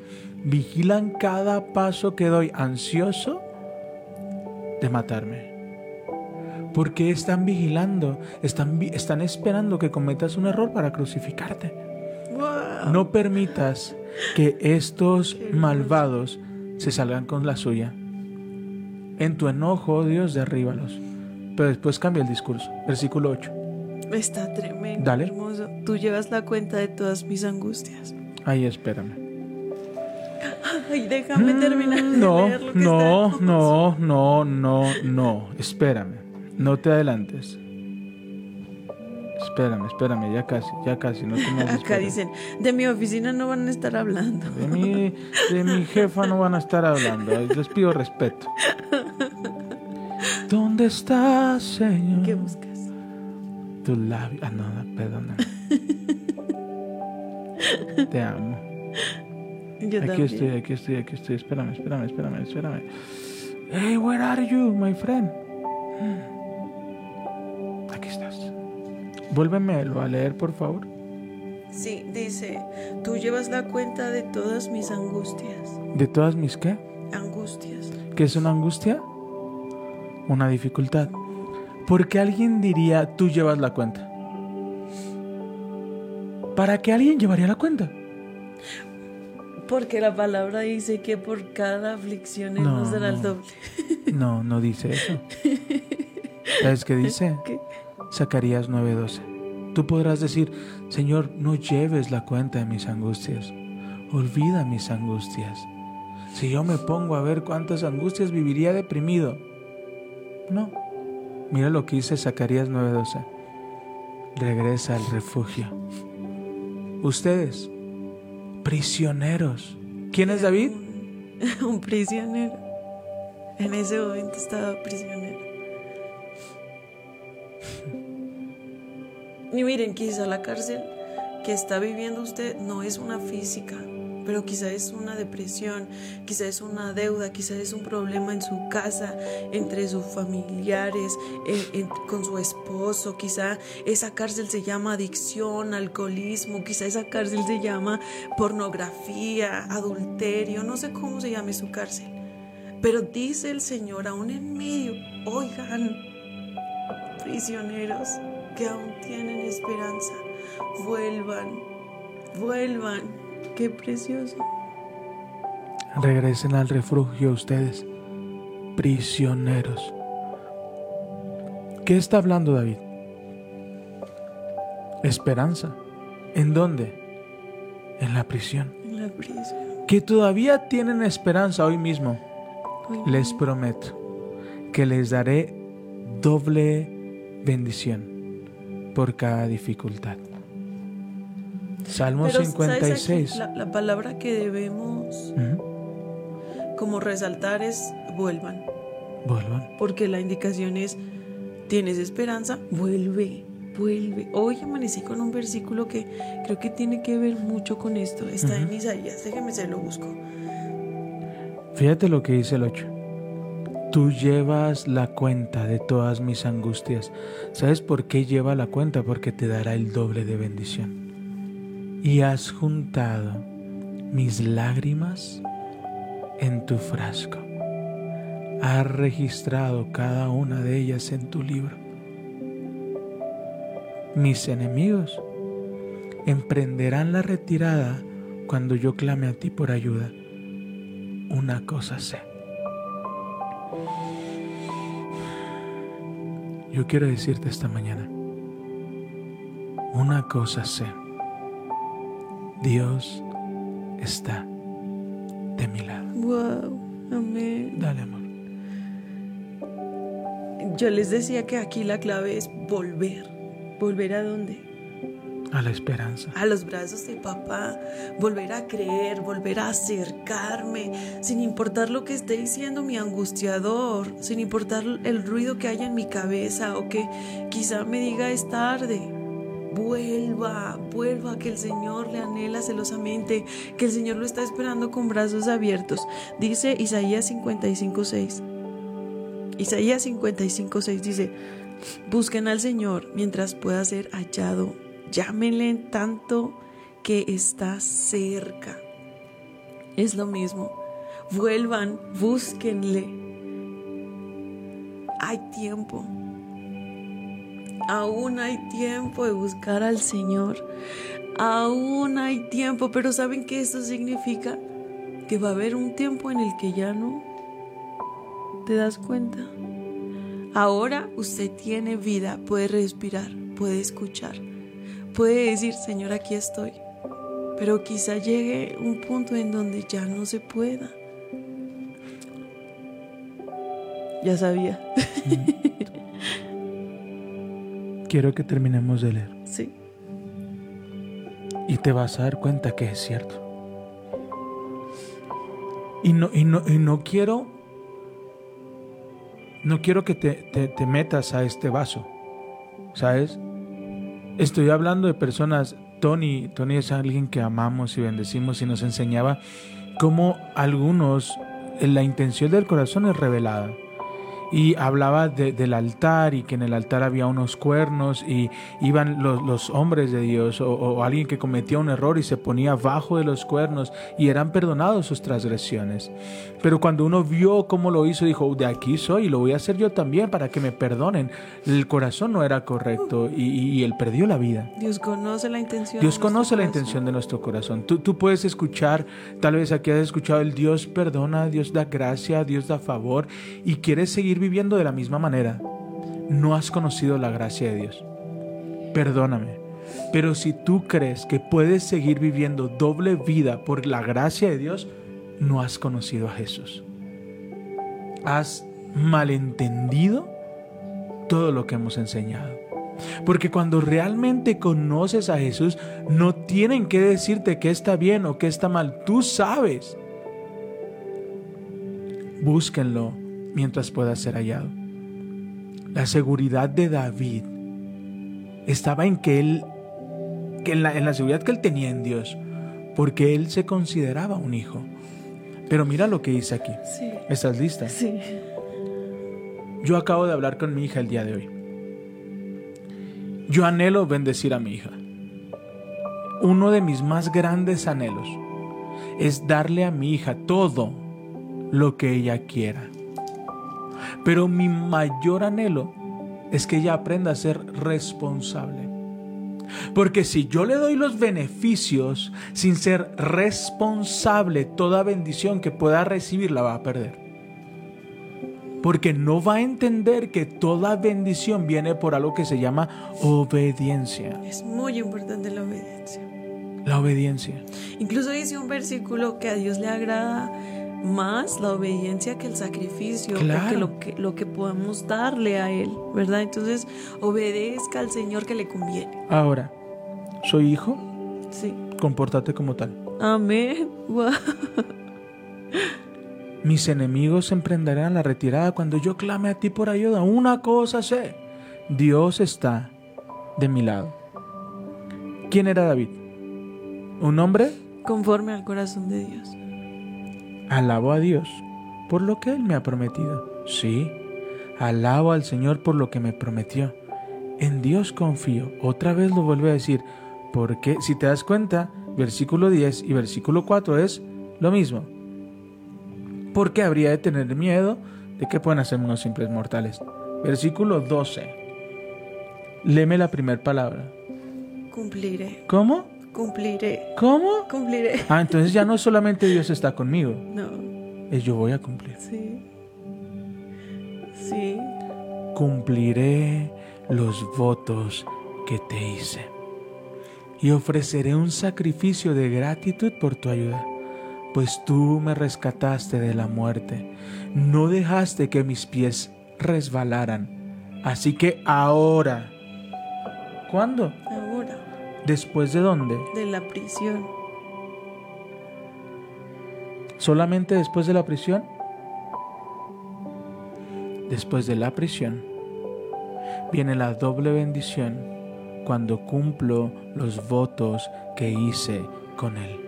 Speaker 5: Vigilan cada paso que doy, ansioso de matarme. ¿Por qué están vigilando? Están, están esperando que cometas un error para crucificarte.
Speaker 3: Wow.
Speaker 5: No permitas que estos malvados se salgan con la suya. En tu enojo, Dios, derríbalos. Pero después cambia el discurso. Versículo 8.
Speaker 3: Está tremendo,
Speaker 5: Dale.
Speaker 3: hermoso. Tú llevas la cuenta de todas mis angustias.
Speaker 5: Ahí espérame. *laughs*
Speaker 3: Ay, déjame terminar de
Speaker 5: Mm, No,
Speaker 3: leer lo que
Speaker 5: no,
Speaker 3: está
Speaker 5: no, no, no, no. Espérame. No te adelantes. Espérame, espérame, ya casi, ya casi, no te *laughs*
Speaker 3: Acá dicen, de mi oficina no van a estar hablando.
Speaker 5: De mi, de mi jefa no van a estar hablando, eh, les pido respeto. *laughs* ¿Dónde estás, Señor?
Speaker 3: ¿Qué buscas?
Speaker 5: Tu labio. Ah, no, no, perdóname. Te amo.
Speaker 3: Yo
Speaker 5: Aquí
Speaker 3: también.
Speaker 5: estoy, aquí estoy, aquí estoy. Espérame, espérame, espérame, espérame. Hey, where are you, my friend? Aquí estás. Vuélvemelo a leer, por favor.
Speaker 3: Sí, dice, tú llevas la cuenta de todas mis angustias.
Speaker 5: ¿De todas mis qué?
Speaker 3: Angustias.
Speaker 5: ¿Qué es una angustia? Una dificultad. ¿Por qué alguien diría tú llevas la cuenta? ¿Para qué alguien llevaría la cuenta?
Speaker 3: Porque la palabra dice que por cada aflicción Él
Speaker 5: No,
Speaker 3: nos dará el doble. *laughs*
Speaker 5: No, no dice eso. ¿Sabes qué dice? *laughs*
Speaker 3: ¿Qué?
Speaker 5: Zacarías 9:12. Tú podrás decir, Señor, no lleves la cuenta de mis angustias. Olvida mis angustias. Si yo me pongo a ver cuántas angustias viviría deprimido. No. Mira lo que dice Zacarías 9:12. Regresa al refugio. Ustedes, prisioneros. ¿Quién es David? *laughs*
Speaker 3: Un, prisionero. En ese momento estaba prisionero. *laughs* Y miren, quizá la cárcel que está viviendo usted no es una física, pero quizá es una depresión, quizá es una deuda, quizá es un problema en su casa, entre sus familiares, en- con su esposo, quizá esa cárcel se llama adicción, alcoholismo, quizá esa cárcel se llama pornografía, adulterio, no sé cómo se llame su cárcel. Pero dice el Señor, aún en medio, oigan, prisioneros que aún tienen esperanza, vuelvan, vuelvan, qué precioso.
Speaker 5: Regresen al refugio ustedes, prisioneros. ¿Qué está hablando David? Esperanza. ¿En dónde? En la prisión.
Speaker 3: En la prisión.
Speaker 5: Que todavía tienen esperanza hoy mismo. Les prometo que les daré doble bendición por cada dificultad. Salmo
Speaker 3: pero, ¿sabes aquí?
Speaker 5: 56.
Speaker 3: La, la palabra que debemos
Speaker 5: Ujú.
Speaker 3: como resaltar es vuelvan,
Speaker 5: Vuelvan.
Speaker 3: porque la indicación es, tienes esperanza, vuelve, vuelve. Hoy amanecí con un versículo que creo que tiene que ver mucho con esto. Está en
Speaker 5: Ujú.
Speaker 3: Isaías, déjeme se lo busco.
Speaker 5: Fíjate lo que dice el 8. Tú llevas la cuenta de todas mis angustias. ¿Sabes por qué lleva la cuenta? Porque te dará el doble de bendición. Y has juntado mis lágrimas en tu frasco. Has registrado cada una de ellas en tu libro. Mis enemigos emprenderán la retirada cuando yo clame a ti por ayuda una cosa sé. Yo quiero decirte esta mañana, una cosa sé. Dios está de mi lado.
Speaker 3: Wow, amén.
Speaker 5: Dale, amor.
Speaker 3: Yo les decía que aquí la clave es volver. ¿Volver a dónde?
Speaker 5: A la esperanza.
Speaker 3: A los brazos de papá. Volver a creer, volver a acercarme, sin importar lo que esté diciendo mi angustiador, sin importar el ruido que haya en mi cabeza o que quizá me diga es tarde. Vuelva, vuelva, que el Señor le anhela celosamente, que el Señor lo está esperando con brazos abiertos. Dice Isaías 55:6. Isaías 55:6 dice, busquen al Señor mientras pueda ser hallado, llámenle en tanto que está cerca. Es lo mismo, vuelvan, búsquenle. Hay tiempo. Aún hay tiempo de buscar al Señor. Aún hay tiempo, pero ¿saben qué esto significa? Que va a haber un tiempo en el que ya no ¿Te das cuenta? Ahora usted tiene vida, puede respirar, puede escuchar, puede decir, Señor, aquí estoy. Pero quizá llegue un punto en donde ya no se pueda. Ya sabía.
Speaker 5: Quiero que terminemos de leer.
Speaker 3: Sí.
Speaker 5: Y te vas a dar cuenta que es cierto. Y no, y no, y no quiero. No quiero que te, te- te metas a este vaso. ¿Sabes? Estoy hablando de personas. Tony, Tony es alguien que amamos y bendecimos y nos enseñaba cómo algunos, la intención del corazón es revelada. Y hablaba de- del altar y que en el altar había unos cuernos y iban los, los hombres de Dios o, o alguien que cometía un error y se ponía bajo de los cuernos y eran perdonados sus transgresiones. Pero cuando uno vio cómo lo hizo, dijo, de aquí soy y lo voy a hacer yo también para que me perdonen. El corazón no era correcto y, y- y él perdió la vida.
Speaker 3: Dios conoce la intención.
Speaker 5: Dios conoce la
Speaker 3: corazón.
Speaker 5: intención de nuestro corazón. Tú, tú puedes escuchar, tal vez aquí has escuchado el Dios perdona, Dios da gracia, Dios da favor y quieres seguir viviendo de la misma manera. No has conocido la gracia de Dios. Perdóname. Pero si tú crees que puedes seguir viviendo doble vida por la gracia de Dios, no has conocido a Jesús. Has malentendido todo lo que hemos enseñado. Porque cuando realmente conoces a Jesús, no tienen que decirte que está bien o que está mal. Tú sabes. Búsquenlo mientras pueda ser hallado. La seguridad de David estaba en que él, que en la, en la seguridad que él tenía en Dios, porque él se consideraba un hijo. Pero mira lo que dice aquí.
Speaker 3: Sí.
Speaker 5: ¿Estás lista?
Speaker 3: Sí.
Speaker 5: Yo acabo de hablar con mi hija el día de hoy. Yo anhelo bendecir a mi hija. Uno de mis más grandes anhelos es darle a mi hija todo lo que ella quiera. Pero mi mayor anhelo es que ella aprenda a ser responsable. Porque si yo le doy los beneficios sin ser responsable, toda bendición que pueda recibir la va a perder. Porque no va a entender que toda bendición viene por algo que se llama obediencia.
Speaker 3: Es muy importante la obediencia.
Speaker 5: La obediencia.
Speaker 3: Incluso dice un versículo que a Dios le agrada más la obediencia que el sacrificio,
Speaker 5: Claro.
Speaker 3: que lo que lo que podamos darle a él, ¿verdad? Entonces, obedezca al Señor que le conviene.
Speaker 5: Ahora, soy hijo,
Speaker 3: Sí.
Speaker 5: compórtate como tal.
Speaker 3: Amén. *laughs*
Speaker 5: Mis enemigos emprenderán la retirada cuando yo clame a ti por ayuda. Una cosa sé, Dios está de mi lado. ¿Quién era David? ¿Un hombre?
Speaker 3: Conforme al corazón de Dios.
Speaker 5: Alabo a Dios por lo que Él me ha prometido. Sí, alabo al Señor por lo que me prometió. En Dios confío. Otra vez lo vuelve a decir. Porque si te das cuenta, versículo 10 y versículo 4 es lo mismo. ¿Por qué habría de tener miedo de qué pueden hacer unos simples mortales? Versículo 12. Léeme la primera palabra.
Speaker 3: Cumpliré.
Speaker 5: ¿Cómo?
Speaker 3: Cumpliré.
Speaker 5: ¿Cómo?
Speaker 3: Cumpliré.
Speaker 5: Ah, entonces ya no solamente Dios está conmigo,
Speaker 3: No.
Speaker 5: es yo voy a cumplir.
Speaker 3: Sí. Sí.
Speaker 5: cumpliré los votos que te hice y ofreceré un sacrificio de gratitud por tu ayuda, pues tú me rescataste de la muerte, no dejaste que mis pies resbalaran, así que ahora, ¿cuándo? ¿Después de dónde?
Speaker 3: De la prisión.
Speaker 5: ¿Solamente después de la prisión? Después de la prisión viene la doble bendición cuando cumplo los votos que hice con Él.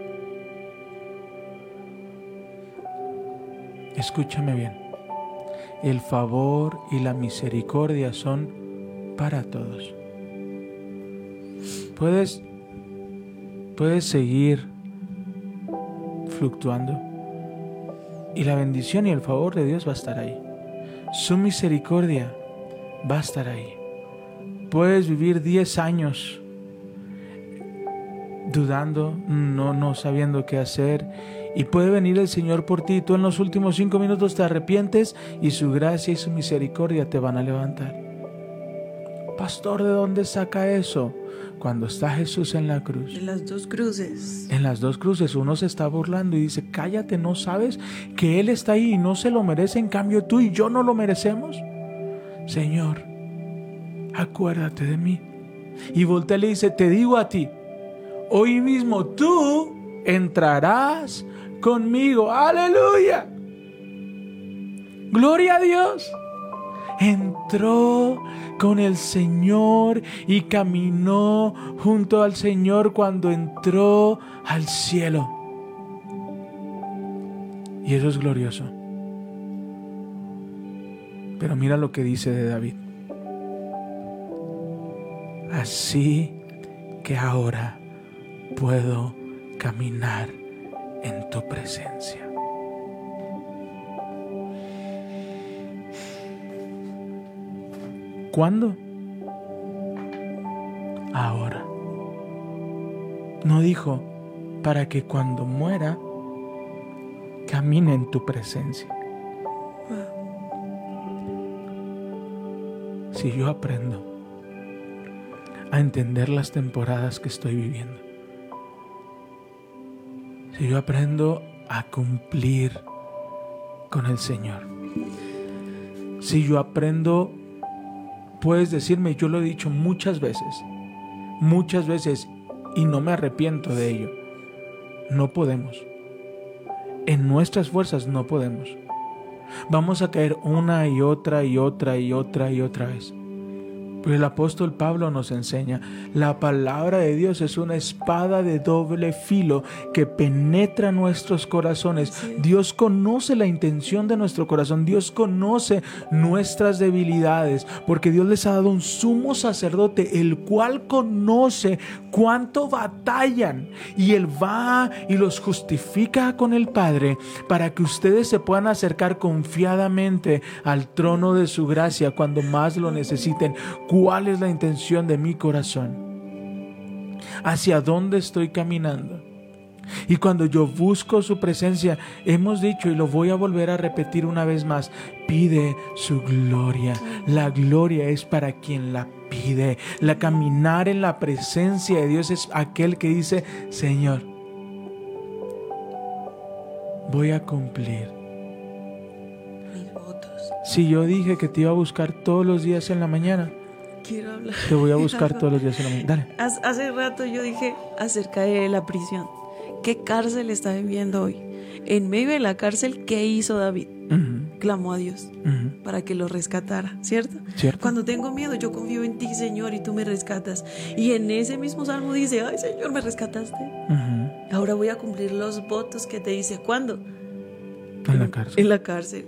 Speaker 5: Escúchame bien. El favor y la misericordia son para todos. Puedes, puedes seguir fluctuando y la bendición y el favor de Dios va a estar ahí. Su misericordia va a estar ahí. Puedes vivir 10 años dudando, no, no sabiendo qué hacer. Y puede venir el Señor por ti. Tú en los últimos cinco minutos te arrepientes y su gracia y su misericordia te van a levantar. Pastor, ¿de dónde saca eso? Cuando está Jesús en la cruz.
Speaker 3: De las dos cruces.
Speaker 5: En las dos cruces uno se está burlando y dice, cállate, ¿no sabes que Él está ahí y no se lo merece? En cambio tú y yo no lo merecemos. Señor, acuérdate de mí. Y voltea y le dice, te digo a ti, hoy mismo tú entrarás conmigo. Aleluya. Gloria a Dios. Entró con el Señor y caminó junto al Señor cuando entró al cielo. Y eso es glorioso. Pero mira lo que dice de David. Así que ahora puedo caminar en tu presencia. ¿Cuándo? Ahora. No dijo para que cuando muera camine en tu presencia. Si yo aprendo a entender las temporadas que estoy viviendo, si yo aprendo a cumplir con el Señor, si yo aprendo, puedes decirme, yo lo he dicho muchas veces, muchas veces, y no me arrepiento de ello, no podemos. En nuestras fuerzas no podemos. Vamos a caer una y otra y otra y otra y otra vez. Pero el apóstol Pablo nos enseña, la palabra de Dios es una espada de doble filo que penetra nuestros corazones. Dios conoce la intención de nuestro corazón, Dios conoce nuestras debilidades, porque Dios les ha dado un sumo sacerdote, el cual conoce cuánto batallan y Él va y los justifica con el Padre para que ustedes se puedan acercar confiadamente al trono de su gracia cuando más lo necesiten cuál es la intención de mi corazón, hacia dónde estoy caminando. Y cuando yo busco su presencia, hemos dicho y lo voy a volver a repetir una vez más, pide su gloria. La gloria es para quien la pide. La caminar en la presencia de Dios es aquel que dice, Señor, voy a cumplir.
Speaker 3: Mis votos.
Speaker 5: Si yo dije que te iba a buscar todos los días en la mañana,
Speaker 3: Quiero hablar.
Speaker 5: te voy a buscar *laughs* todos los días en la mañana. Dale.
Speaker 3: Hace- rato yo dije acerca de la prisión. ¿Qué cárcel está viviendo hoy? En medio de la cárcel, ¿qué hizo David? Clamó a Dios para que lo rescatara, ¿cierto?
Speaker 5: ¿Cierto?
Speaker 3: Cuando tengo miedo, yo confío en ti, Señor, y tú me rescatas. Y en ese mismo salmo dice, ay, Señor, me rescataste. Ahora voy a cumplir los votos que te dice. ¿Cuándo?
Speaker 5: En la cárcel.
Speaker 3: En la cárcel.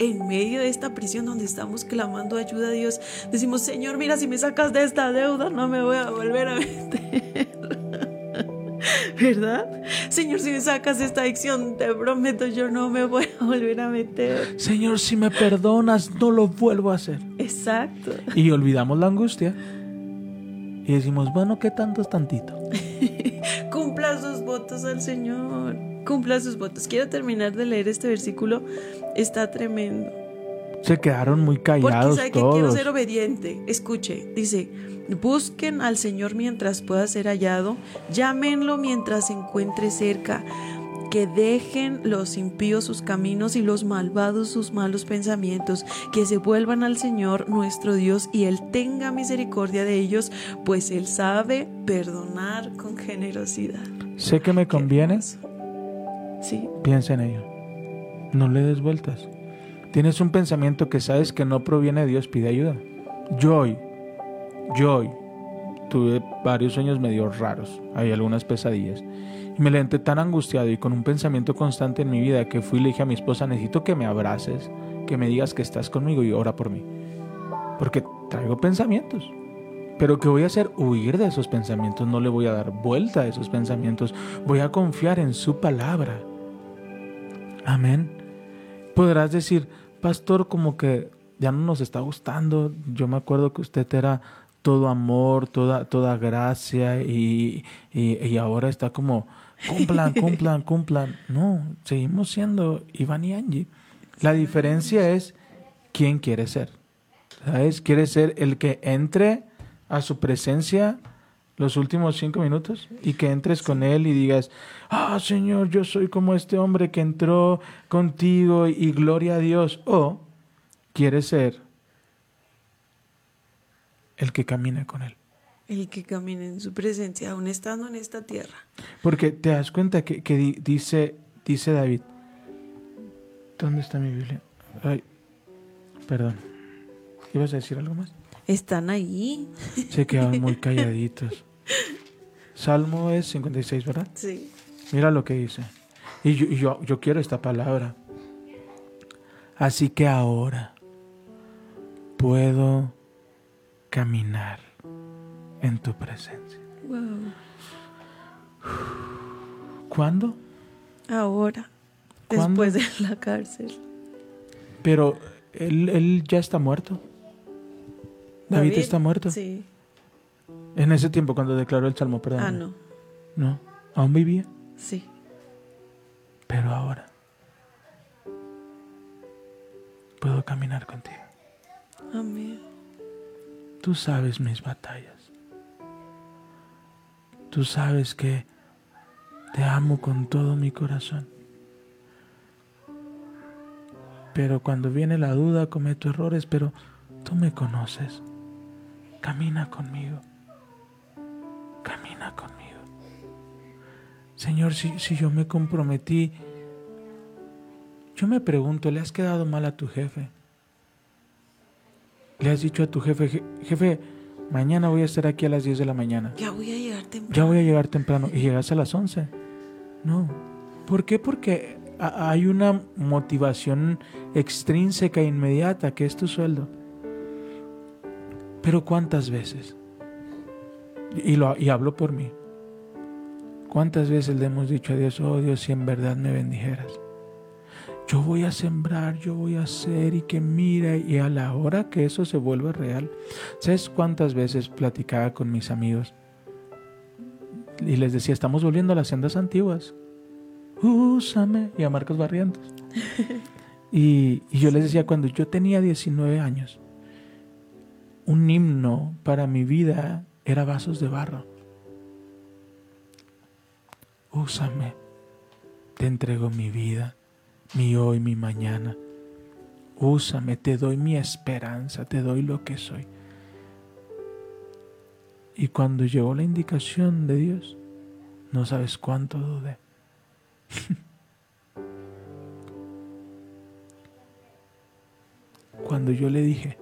Speaker 3: En medio de esta prisión donde estamos clamando ayuda a Dios, decimos, Señor, mira, si me sacas de esta deuda, no me voy a volver a meter. *laughs* ¿Verdad? Señor, si me sacas de esta adicción, te prometo, yo no me voy a volver a meter.
Speaker 5: Señor, si me perdonas, no lo vuelvo a hacer.
Speaker 3: Exacto.
Speaker 5: Y olvidamos la angustia. Y decimos, bueno, ¿qué tanto es tantito? *laughs*
Speaker 3: Cumpla sus votos al Señor. Cumpla sus votos. Quiero terminar de leer este versículo. Está tremendo.
Speaker 5: Se quedaron muy
Speaker 3: Porque
Speaker 5: callados
Speaker 3: sabe que quiero ser obediente. Escuche, dice, busquen al Señor mientras pueda ser hallado, llámenlo mientras se encuentre cerca, que dejen los impíos sus caminos y los malvados sus malos pensamientos, que se vuelvan al Señor nuestro Dios y Él tenga misericordia de ellos, pues Él sabe perdonar con generosidad.
Speaker 5: Sé que me conviene,
Speaker 3: Sí,
Speaker 5: piensa en ello. No le des vueltas. Tienes un pensamiento que sabes que no proviene de Dios, pide ayuda. Yo hoy, yo hoy, tuve varios sueños medio raros, hay algunas pesadillas. Y me levanté tan angustiado y con un pensamiento constante en mi vida que fui y le dije a mi esposa, necesito que me abraces, que me digas que estás conmigo y ora por mí. Porque traigo pensamientos. Pero ¿qué voy a hacer? Huir de esos pensamientos, no le voy a dar vuelta a esos pensamientos, voy a confiar en su palabra. Amén. Podrás decir, pastor, como que ya no nos está gustando. Yo me acuerdo que usted era todo amor, toda, toda gracia y, y, y ahora está como, cumplan, cumplan, *laughs* cumplan. No, seguimos siendo Iván y Angie. La diferencia es quién quiere ser. ¿Sabes? ¿Quiere ser el que entre a su presencia los últimos cinco minutos y que entres con él y digas, ah, Señor, yo soy como este hombre que entró contigo y gloria a Dios. O quiere ser el que camina con Él.
Speaker 3: El que camina en su presencia, aún estando en esta tierra.
Speaker 5: Porque te das cuenta que, que di- dice, dice David, ¿dónde está mi Biblia? Ay, perdón. ¿Ibas a decir algo más?
Speaker 3: Están ahí.
Speaker 5: Se quedaban muy *laughs* calladitos. Salmo es 56, ¿verdad?
Speaker 3: Sí.
Speaker 5: Mira lo que dice. Y yo, yo, yo quiero esta palabra. Así que ahora puedo caminar en tu presencia.
Speaker 3: Wow.
Speaker 5: ¿Cuándo?
Speaker 3: Ahora,
Speaker 5: ¿Cuándo?
Speaker 3: después de la cárcel.
Speaker 5: Pero él, él ya está muerto. David, está muerto.
Speaker 3: Sí.
Speaker 5: En ese tiempo cuando declaró el salmo, perdón.
Speaker 3: Ah, no.
Speaker 5: No, aún vivía.
Speaker 3: Sí.
Speaker 5: Pero ahora puedo caminar contigo.
Speaker 3: Amén.
Speaker 5: Tú sabes mis batallas. Tú sabes que te amo con todo mi corazón. Pero cuando viene la duda cometo errores, pero tú me conoces. Camina conmigo. Conmigo. Señor, si, si yo me comprometí, yo me pregunto, ¿le has quedado mal a tu jefe? Le has dicho a tu jefe, "Je- jefe, mañana voy a estar aquí a las 10 de la mañana.
Speaker 3: Ya voy a llegar temprano.
Speaker 5: Ya voy a llegar temprano y llegas a las 11. No. ¿Por qué? Porque hay una motivación extrínseca e inmediata que es tu sueldo. Pero ¿cuántas veces? Y, lo, y hablo por mí. ¿Cuántas veces le hemos dicho a Dios, oh Dios, si en verdad me bendijeras? Yo voy a sembrar, yo voy a hacer y que mira, y a la hora que eso se vuelve real. ¿Sabes cuántas veces platicaba con mis amigos? Y les decía, estamos volviendo a las sendas antiguas. Úsame. Y a Marcos Barrientos. *laughs* y, y yo les decía, cuando yo tenía 19 años, un himno para mi vida era vasos de barro. Úsame. Te entrego mi vida, mi hoy, mi mañana. Úsame, te doy mi esperanza, te doy lo que soy. Y cuando llegó la indicación de Dios, no sabes cuánto dudé. *laughs* cuando yo le dije,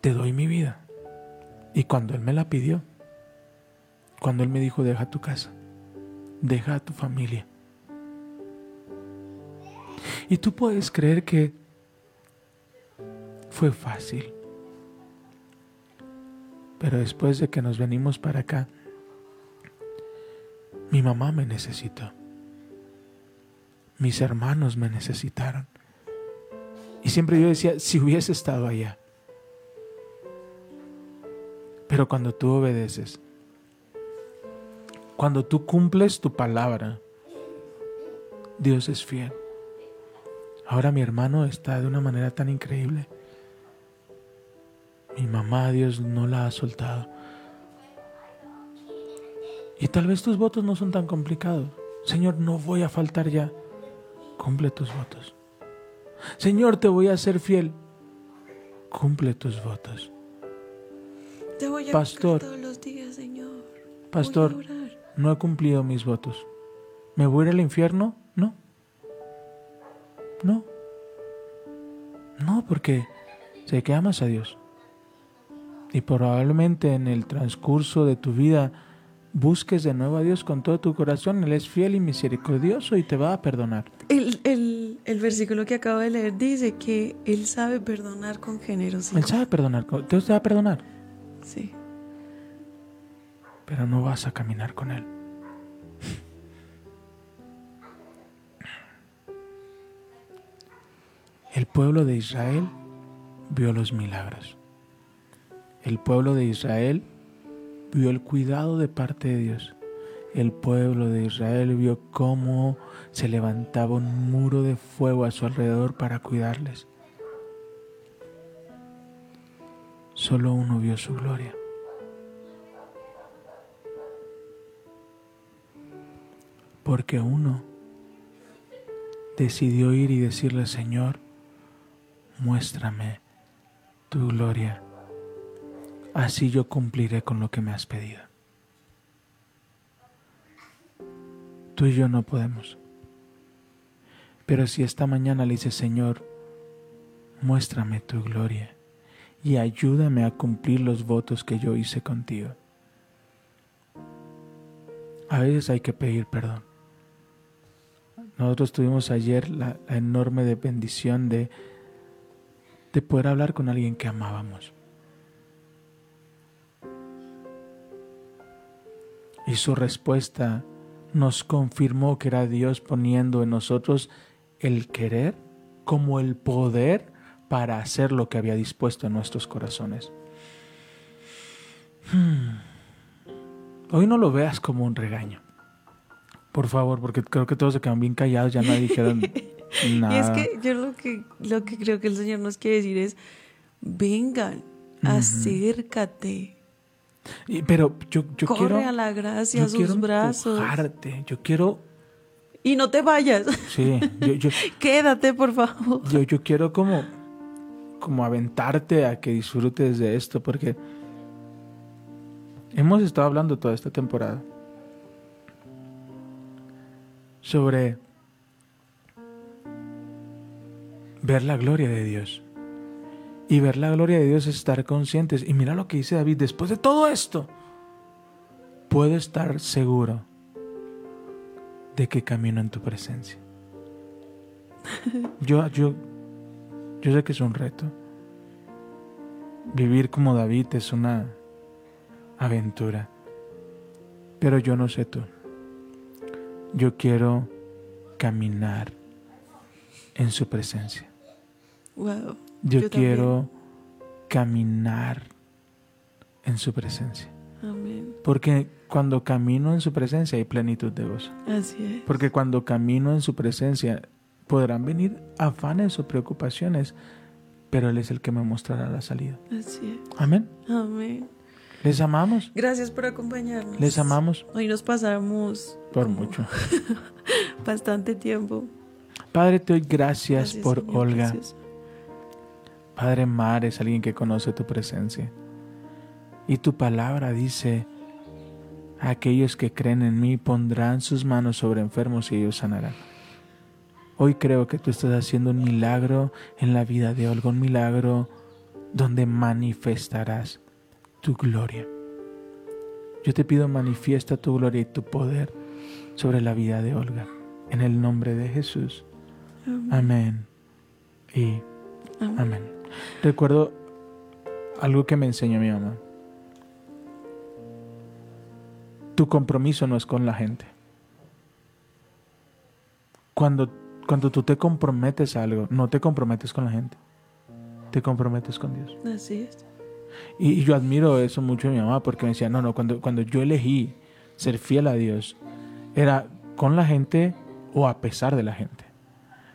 Speaker 5: te doy mi vida. Y cuando Él me la pidió, cuando Él me dijo, deja tu casa, deja a tu familia. Y tú puedes creer que fue fácil. Pero después de que nos venimos para acá, mi mamá me necesitó. Mis hermanos me necesitaron. Y siempre yo decía, si hubiese estado allá. Pero cuando tú obedeces, cuando tú cumples tu palabra, Dios es fiel. Ahora mi hermano está de una manera tan increíble. Mi mamá, Dios no la ha soltado. Y tal vez tus votos no son tan complicados. Señor, no voy a faltar ya. Cumple tus votos. Señor, te voy a ser fiel. Cumple tus votos.
Speaker 3: Te voy a
Speaker 5: Pastor.
Speaker 3: todos los días, Señor.
Speaker 5: Pastor,
Speaker 3: Voy a orar.
Speaker 5: no he cumplido mis votos. ¿Me voy a ir al infierno? No. No. No, porque sé que amas a Dios. Y probablemente en el transcurso de tu vida busques de nuevo a Dios con todo tu corazón. Él es fiel y misericordioso y te va a perdonar.
Speaker 3: El, el, el versículo que acabo de leer dice que Él sabe perdonar con generosidad.
Speaker 5: Él sabe perdonar. Dios te va a perdonar.
Speaker 3: Sí.
Speaker 5: Pero no vas a caminar con Él. El pueblo de Israel vio los milagros. El pueblo de Israel vio el cuidado de parte de Dios. El pueblo de Israel vio cómo se levantaba un muro de fuego a su alrededor para cuidarles. Solo uno vio su gloria. Porque uno decidió ir y decirle, Señor, muéstrame tu gloria así yo cumpliré con lo que me has pedido. Tú y yo no podemos. Pero si esta mañana le dices, Señor, muéstrame tu gloria y ayúdame a cumplir los votos que yo hice contigo. A veces hay que pedir perdón. Nosotros tuvimos ayer la, enorme bendición de, de poder hablar con alguien que amábamos. Y su respuesta nos confirmó que era Dios poniendo en nosotros el querer como el poder para hacer lo que había dispuesto en nuestros corazones. Hmm. Hoy no lo veas como un regaño. Por favor, porque creo que todos se quedan bien callados, ya nadie dijeron *laughs* nada.
Speaker 3: Y es que yo lo que, lo que creo que el Señor nos quiere decir es, vengan, acércate.
Speaker 5: Y- pero yo, yo
Speaker 3: Corre
Speaker 5: quiero...
Speaker 3: a la gracia,
Speaker 5: yo
Speaker 3: a sus
Speaker 5: quiero
Speaker 3: brazos.
Speaker 5: empujarte, Yo quiero...
Speaker 3: Y no te vayas.
Speaker 5: Sí, yo, yo, *laughs*
Speaker 3: Quédate, por favor.
Speaker 5: yo, yo quiero como, como aventarte a que disfrutes de esto, porque hemos estado hablando toda esta temporada sobre ver la gloria de Dios. Y ver la gloria de Dios es estar conscientes. Y mira lo que dice David, después de todo esto, puedo estar seguro de que camino en tu presencia. *laughs* Yo, yo, yo sé que es un reto. Vivir como David es una aventura. Pero yo no sé tú. Yo quiero caminar en su presencia.
Speaker 3: Wow.
Speaker 5: Yo,
Speaker 3: Yo
Speaker 5: quiero caminar en su presencia.
Speaker 3: Amén.
Speaker 5: Porque cuando camino en su presencia hay plenitud de gozo.
Speaker 3: Así es.
Speaker 5: Porque cuando camino en su presencia podrán venir afanes o preocupaciones, pero Él es el que me mostrará la salida.
Speaker 3: Así
Speaker 5: Amén.
Speaker 3: es. Amén.
Speaker 5: Les amamos.
Speaker 3: Gracias por acompañarnos.
Speaker 5: Les amamos
Speaker 3: Hoy nos pasamos
Speaker 5: por mucho. *laughs*
Speaker 3: bastante tiempo.
Speaker 5: Padre, te doy gracias, por
Speaker 3: Señor
Speaker 5: Olga.
Speaker 3: precioso.
Speaker 5: Padre Mar es alguien que conoce tu presencia. Y tu palabra dice, aquellos que creen en mí pondrán sus manos sobre enfermos y ellos sanarán. Hoy creo que tú estás haciendo un milagro en la vida de Olga, un milagro donde manifestarás tu gloria. Yo te pido manifiesta tu gloria y tu poder sobre la vida de Olga. En el nombre de Jesús. Amén. Y
Speaker 3: Amén.
Speaker 5: Amén. Recuerdo algo que me enseñó mi mamá. Tu compromiso no es con la gente. Cuando, cuando tú te comprometes a algo, no te comprometes con la gente. Te comprometes con Dios.
Speaker 3: Así es.
Speaker 5: Y, y yo admiro eso mucho de mi mamá porque me decía, no, no, cuando, cuando yo elegí ser fiel a Dios, era con la gente o a pesar de la gente.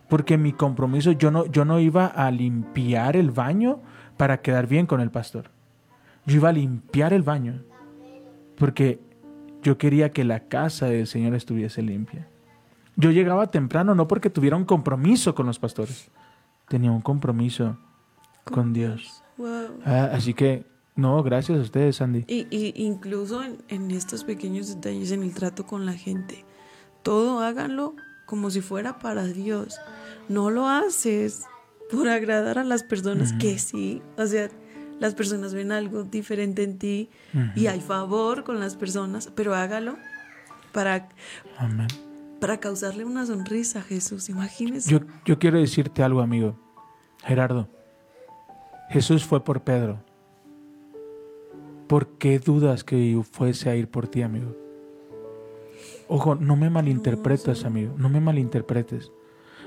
Speaker 5: Porque mi compromiso, yo no, yo no iba a limpiar el baño para quedar bien con el pastor. Yo iba a limpiar el baño porque yo quería que la casa del Señor estuviese limpia. Yo llegaba temprano no porque tuviera un compromiso con los pastores, tenía un compromiso con Dios.
Speaker 3: Wow.
Speaker 5: Ah, así que, no, gracias a ustedes, Sandy.
Speaker 3: Y, y incluso en, en estos pequeños detalles, en el trato con la gente, todo háganlo como si fuera para Dios. No lo haces por agradar a las personas que sí, o sea, las personas ven algo diferente en ti y hay favor con las personas, pero hágalo para,
Speaker 5: Amén.
Speaker 3: Para causarle una sonrisa a Jesús. Imagínese.
Speaker 5: Yo, yo quiero decirte algo, amigo. Gerardo, Jesús fue por Pedro. ¿Por qué dudas que fuese a ir por ti, amigo? Ojo, no me malinterpretes, amigo. No me malinterpretes.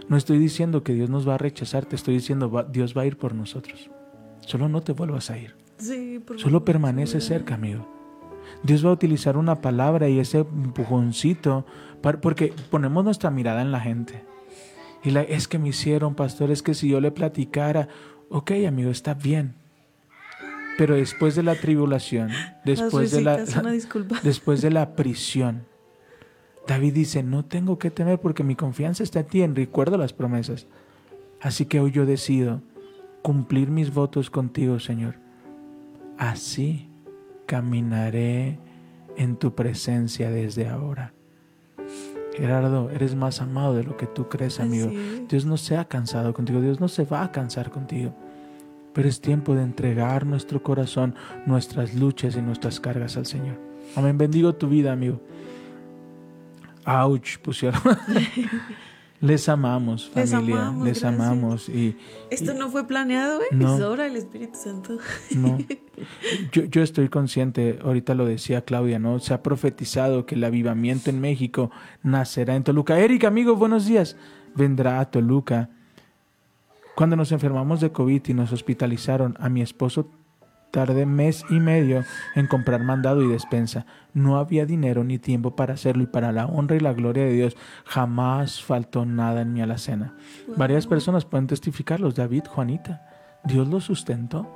Speaker 5: No estoy diciendo que Dios nos va a rechazar, te estoy diciendo va- Dios va a ir por nosotros. Solo no te vuelvas a ir.
Speaker 3: Sí, por
Speaker 5: Solo permanece cerca, amigo. Dios va a utilizar una palabra y ese empujoncito, porque ponemos nuestra mirada en la gente. Y la, es que me hicieron, pastor, es que si yo le platicara, ok, amigo, está bien. Pero después de la tribulación, *laughs* después de la, *laughs* después de la *laughs* prisión, David dice, no tengo que temer porque mi confianza está en ti, en recuerdo las promesas. Así que hoy yo decido cumplir mis votos contigo, Señor. así caminaré en tu presencia desde ahora. Gerardo, eres más amado de lo que tú crees, amigo. Dios no se ha cansado contigo, Dios no se va a cansar contigo. Pero es tiempo de entregar nuestro corazón, nuestras luchas y nuestras cargas al Señor. Amén. Bendigo tu vida, amigo. Ouch, pusieron. *laughs* Les amamos,
Speaker 3: Les
Speaker 5: familia.
Speaker 3: amamos,
Speaker 5: Les amamos. Y
Speaker 3: Esto no fue planeado, ¿eh?
Speaker 5: No.
Speaker 3: Es obra del Espíritu Santo.
Speaker 5: no. *laughs* Yo, yo estoy consciente, ahorita lo decía Claudia, ¿no? Se ha profetizado que el avivamiento en México nacerá en Toluca. Eric, amigo, buenos días. Vendrá a Toluca. Cuando nos enfermamos de COVID y nos hospitalizaron, a mi esposo tardé mes y medio en comprar mandado y despensa. No había dinero ni tiempo para hacerlo y para la honra y la gloria de Dios jamás faltó nada en mi alacena. Varias personas pueden testificarlos, David, Juanita. Dios los sustentó.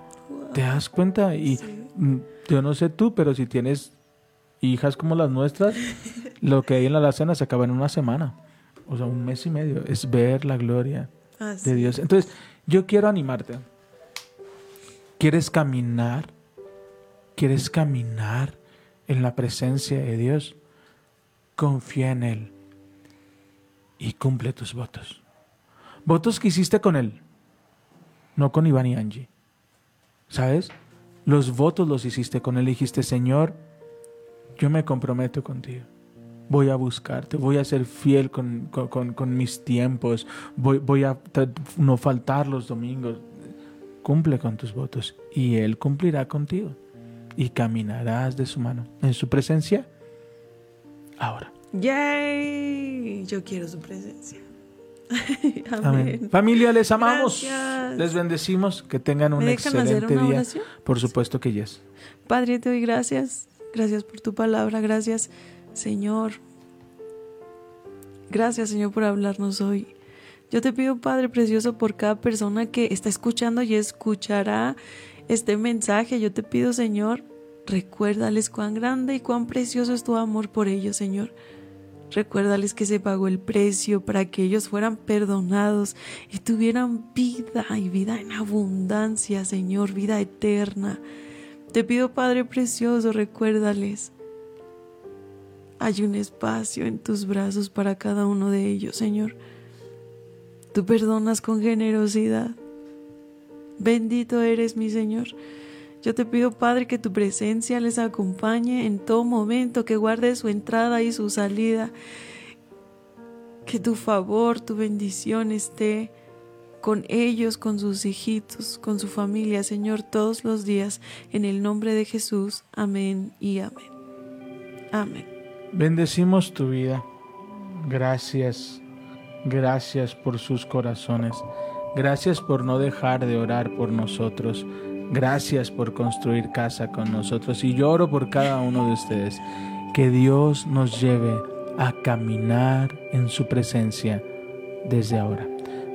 Speaker 5: ¿Te das cuenta? Y mm, yo no sé tú, pero si tienes hijas como las nuestras, *laughs* lo que hay en la alacena se acaba en una semana. O sea, un mes y medio. Es ver la gloria de Dios. Entonces, yo quiero animarte. ¿Quieres caminar? ¿Quieres caminar en la presencia de Dios? Confía en Él y cumple tus votos. Votos que hiciste con Él, no con Iván y Angie. ¿Sabes? Los votos los hiciste con Él. Dijiste, Señor, yo me comprometo contigo. Voy a buscarte, voy a ser fiel con, con- con- mis tiempos, voy, voy a no faltar los domingos. Cumple con tus votos y Él cumplirá contigo y caminarás de su mano en su presencia ahora.
Speaker 3: ¡Yay! Yo quiero su presencia. *laughs* Amén.
Speaker 5: Amén. Familia, les amamos,
Speaker 3: Gracias.
Speaker 5: les bendecimos, que tengan un
Speaker 3: ¿Me dejan hacer
Speaker 5: excelente día.
Speaker 3: oración?
Speaker 5: Por supuesto que yes.
Speaker 3: Padre, te doy gracias. Gracias por tu palabra. Gracias, Señor. Gracias, Señor, por hablarnos hoy. Yo te pido, Padre Precioso, por cada persona que está escuchando y escuchará este mensaje. Yo te pido, Señor, recuérdales cuán grande y cuán precioso es tu amor por ellos, Señor. Recuérdales que se pagó el precio para que ellos fueran perdonados y tuvieran vida y vida en abundancia, Señor, vida eterna. Te pido, Padre Precioso, recuérdales. Hay un espacio en tus brazos para cada uno de ellos, Señor. Tú perdonas con generosidad. Bendito eres, mi Señor. Yo te pido, Padre, que tu presencia les acompañe en todo momento, que guarde su entrada y su salida. Que tu favor, tu bendición esté con ellos, con sus hijitos, con su familia, Señor, todos los días. En el nombre de Jesús. Amén y amén. Amén.
Speaker 5: Bendecimos tu vida. Gracias. Gracias por sus corazones. Gracias por no dejar de orar por nosotros. Gracias por construir casa con nosotros. Y lloro por cada uno de ustedes. Que Dios nos lleve a caminar en su presencia desde ahora.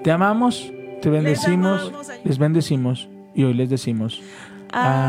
Speaker 5: Te amamos, te bendecimos,
Speaker 3: amamos,
Speaker 5: les bendecimos y hoy les decimos adiós.